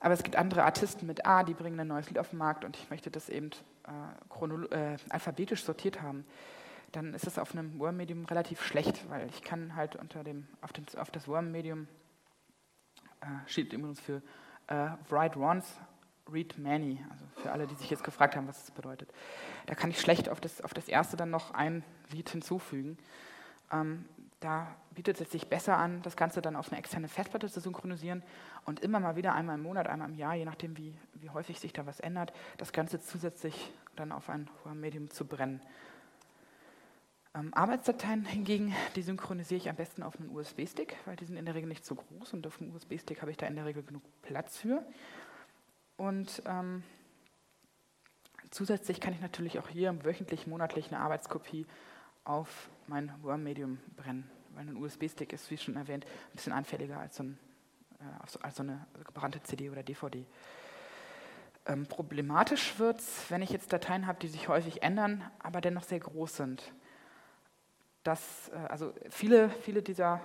Aber es gibt andere Artisten mit A, die bringen ein neues Lied auf den Markt und ich möchte das eben äh, äh, alphabetisch sortiert haben. Dann ist es auf einem Worm-Medium relativ schlecht, weil ich kann halt unter dem, auf, dem, auf das Worm-Medium äh, steht übrigens für äh, Write Once, Read Many, also für alle, die sich jetzt gefragt haben, was das bedeutet. Da kann ich schlecht auf das, auf das erste dann noch ein Lied hinzufügen. Ähm, da bietet es sich besser an, das Ganze dann auf eine externe Festplatte zu synchronisieren und immer mal wieder einmal im Monat, einmal im Jahr, je nachdem, wie, wie häufig sich da was ändert, das Ganze zusätzlich dann auf ein Medium zu brennen. Ähm, Arbeitsdateien hingegen, die synchronisiere ich am besten auf einen USB-Stick, weil die sind in der Regel nicht so groß und auf einem USB-Stick habe ich da in der Regel genug Platz für. Und ähm, zusätzlich kann ich natürlich auch hier wöchentlich, monatlich eine Arbeitskopie auf mein Worm-Medium brennen, weil ein USB-Stick ist, wie schon erwähnt, ein bisschen anfälliger als so, ein, äh, als so eine gebrannte CD oder DVD. Ähm, problematisch wird es, wenn ich jetzt Dateien habe, die sich häufig ändern, aber dennoch sehr groß sind. Das, äh, also viele, viele dieser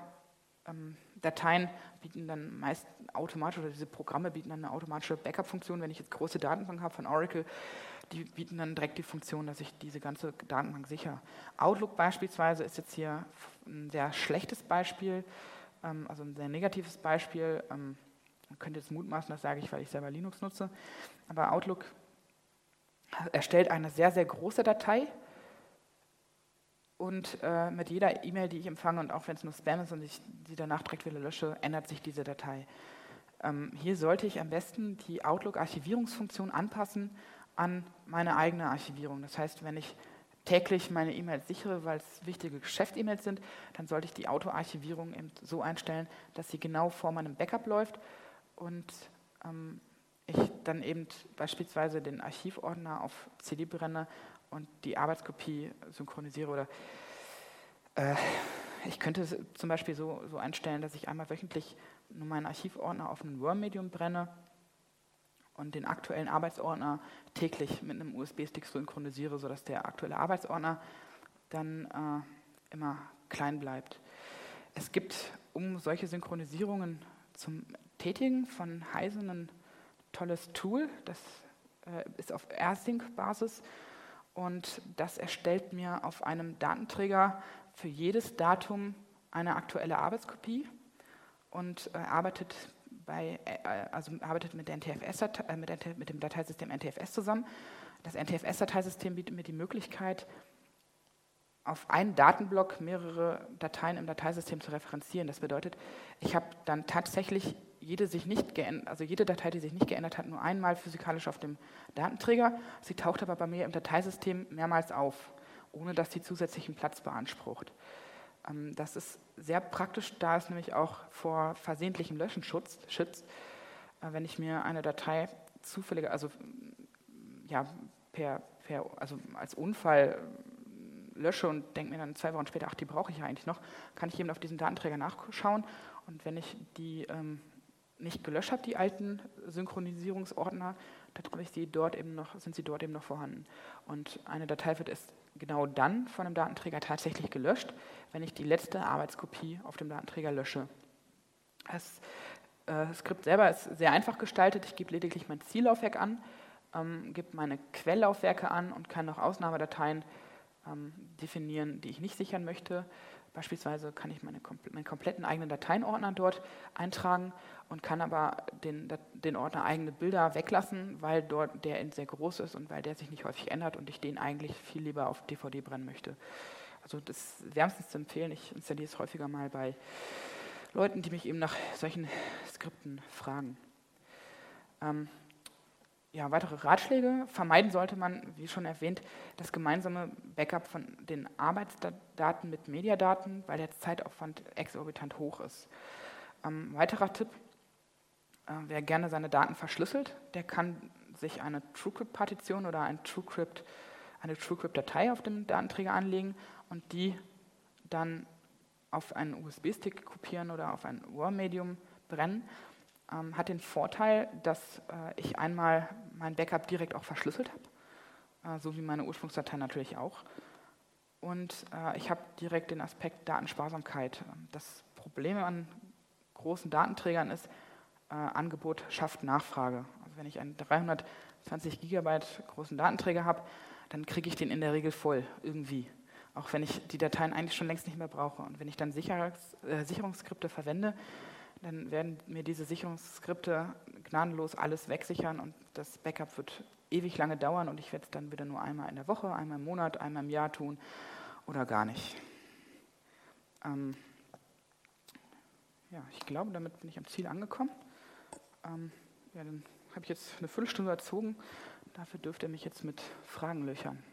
ähm, Dateien bieten dann meist automatisch, oder diese Programme bieten dann eine automatische Backup-Funktion. Wenn ich jetzt große Datenbank habe von Oracle, die bieten dann direkt die Funktion, dass ich diese ganze Datenbank sichere. Outlook beispielsweise ist jetzt hier ein sehr schlechtes Beispiel, ähm, also ein sehr negatives Beispiel. Ähm, man könnte jetzt mutmaßen, das sage ich, weil ich selber Linux nutze. Aber Outlook erstellt eine sehr, sehr große Datei und äh, mit jeder E-Mail, die ich empfange und auch wenn es nur Spam ist und ich sie danach direkt wieder lösche, ändert sich diese Datei. Ähm, hier sollte ich am besten die Outlook-Archivierungsfunktion anpassen an meine eigene Archivierung. Das heißt, wenn ich täglich meine E-Mails sichere, weil es wichtige Geschäft-E-Mails sind, dann sollte ich die Auto-Archivierung so einstellen, dass sie genau vor meinem Backup läuft und ähm, ich dann eben beispielsweise den Archivordner auf CD brenne und die Arbeitskopie synchronisiere oder äh, ich könnte zum Beispiel so, so einstellen, dass ich einmal wöchentlich nur meinen Archivordner auf ein Worm-Medium brenne und den aktuellen Arbeitsordner täglich mit einem USB-Stick synchronisiere, sodass der aktuelle Arbeitsordner dann äh, immer klein bleibt. Es gibt, um solche Synchronisierungen zum Tätigen von Heise ein tolles Tool, das äh, ist auf AirSync-Basis und das erstellt mir auf einem Datenträger für jedes Datum eine aktuelle Arbeitskopie und äh, arbeitet, bei, äh, also arbeitet mit, NTFS, äh, mit, dem Dateisystem NTFS zusammen. Das NTFS-Dateisystem bietet mir die Möglichkeit, auf einen Datenblock mehrere Dateien im Dateisystem zu referenzieren. Das bedeutet, ich habe dann tatsächlich jede, sich nicht also jede Datei, die sich nicht geändert hat, nur einmal physikalisch auf dem Datenträger. Sie taucht aber bei mir im Dateisystem mehrmals auf, ohne dass sie zusätzlichen Platz beansprucht. Ähm, das ist sehr praktisch, da es nämlich auch vor versehentlichem Löschen schützt. schützt. Äh, wenn ich mir eine Datei zufällig, also ja, per, per, also als Unfall lösche und denke mir dann zwei Wochen später, ach, die brauche ich ja eigentlich noch, kann ich eben auf diesen Datenträger nachschauen und wenn ich die ähm, nicht gelöscht habe, die alten Synchronisierungsordner, dann ich sie dort eben noch, sind sie dort eben noch vorhanden. Und eine Datei wird erst genau dann von einem Datenträger tatsächlich gelöscht, wenn ich die letzte Arbeitskopie auf dem Datenträger lösche. Das äh, Skript selber ist sehr einfach gestaltet. Ich gebe lediglich mein Ziellaufwerk an, ähm, gebe meine Quelllaufwerke an und kann noch Ausnahmedateien ähm, definieren, die ich nicht sichern möchte. Beispielsweise kann ich meine, meinen kompletten eigenen Dateienordner dort eintragen und kann aber den, den Ordner eigene Bilder weglassen, weil dort der sehr groß ist und weil der sich nicht häufig ändert und ich den eigentlich viel lieber auf DVD brennen möchte. Also das wärmstens zu empfehlen. Ich installiere es häufiger mal bei Leuten, die mich eben nach solchen Skripten fragen. Ähm, ja, weitere Ratschläge. Vermeiden sollte man, wie schon erwähnt, das gemeinsame Backup von den Arbeitsdaten mit Mediadaten, weil der Zeitaufwand exorbitant hoch ist. Ähm, weiterer Tipp, äh, wer gerne seine Daten verschlüsselt, der kann sich eine TrueCrypt-Partition oder ein TrueCrypt, eine TrueCrypt-Datei auf dem Datenträger anlegen und die dann auf einen USB-Stick kopieren oder auf ein War-Medium brennen ähm, hat den Vorteil, dass äh, ich einmal mein Backup direkt auch verschlüsselt habe, äh, so wie meine Ursprungsdatei natürlich auch. und äh, ich habe direkt den Aspekt Datensparsamkeit. Das Problem an großen Datenträgern ist, äh, Angebot schafft Nachfrage. Also wenn ich einen 320 Gigabyte großen Datenträger habe, dann kriege ich den in der Regel voll, irgendwie. Auch wenn ich die Dateien eigentlich schon längst nicht mehr brauche. Und wenn ich dann Sicherungs äh, Sicherungsskripte verwende, dann werden mir diese Sicherungsskripte gnadenlos alles wegsichern und das Backup wird ewig lange dauern und ich werde es dann wieder nur einmal in der Woche, einmal im Monat, einmal im Jahr tun oder gar nicht. Ähm ja, ich glaube, damit bin ich am Ziel angekommen. Ähm ja, dann habe ich jetzt eine Viertelstunde erzogen. Dafür dürft ihr mich jetzt mit Fragen löchern.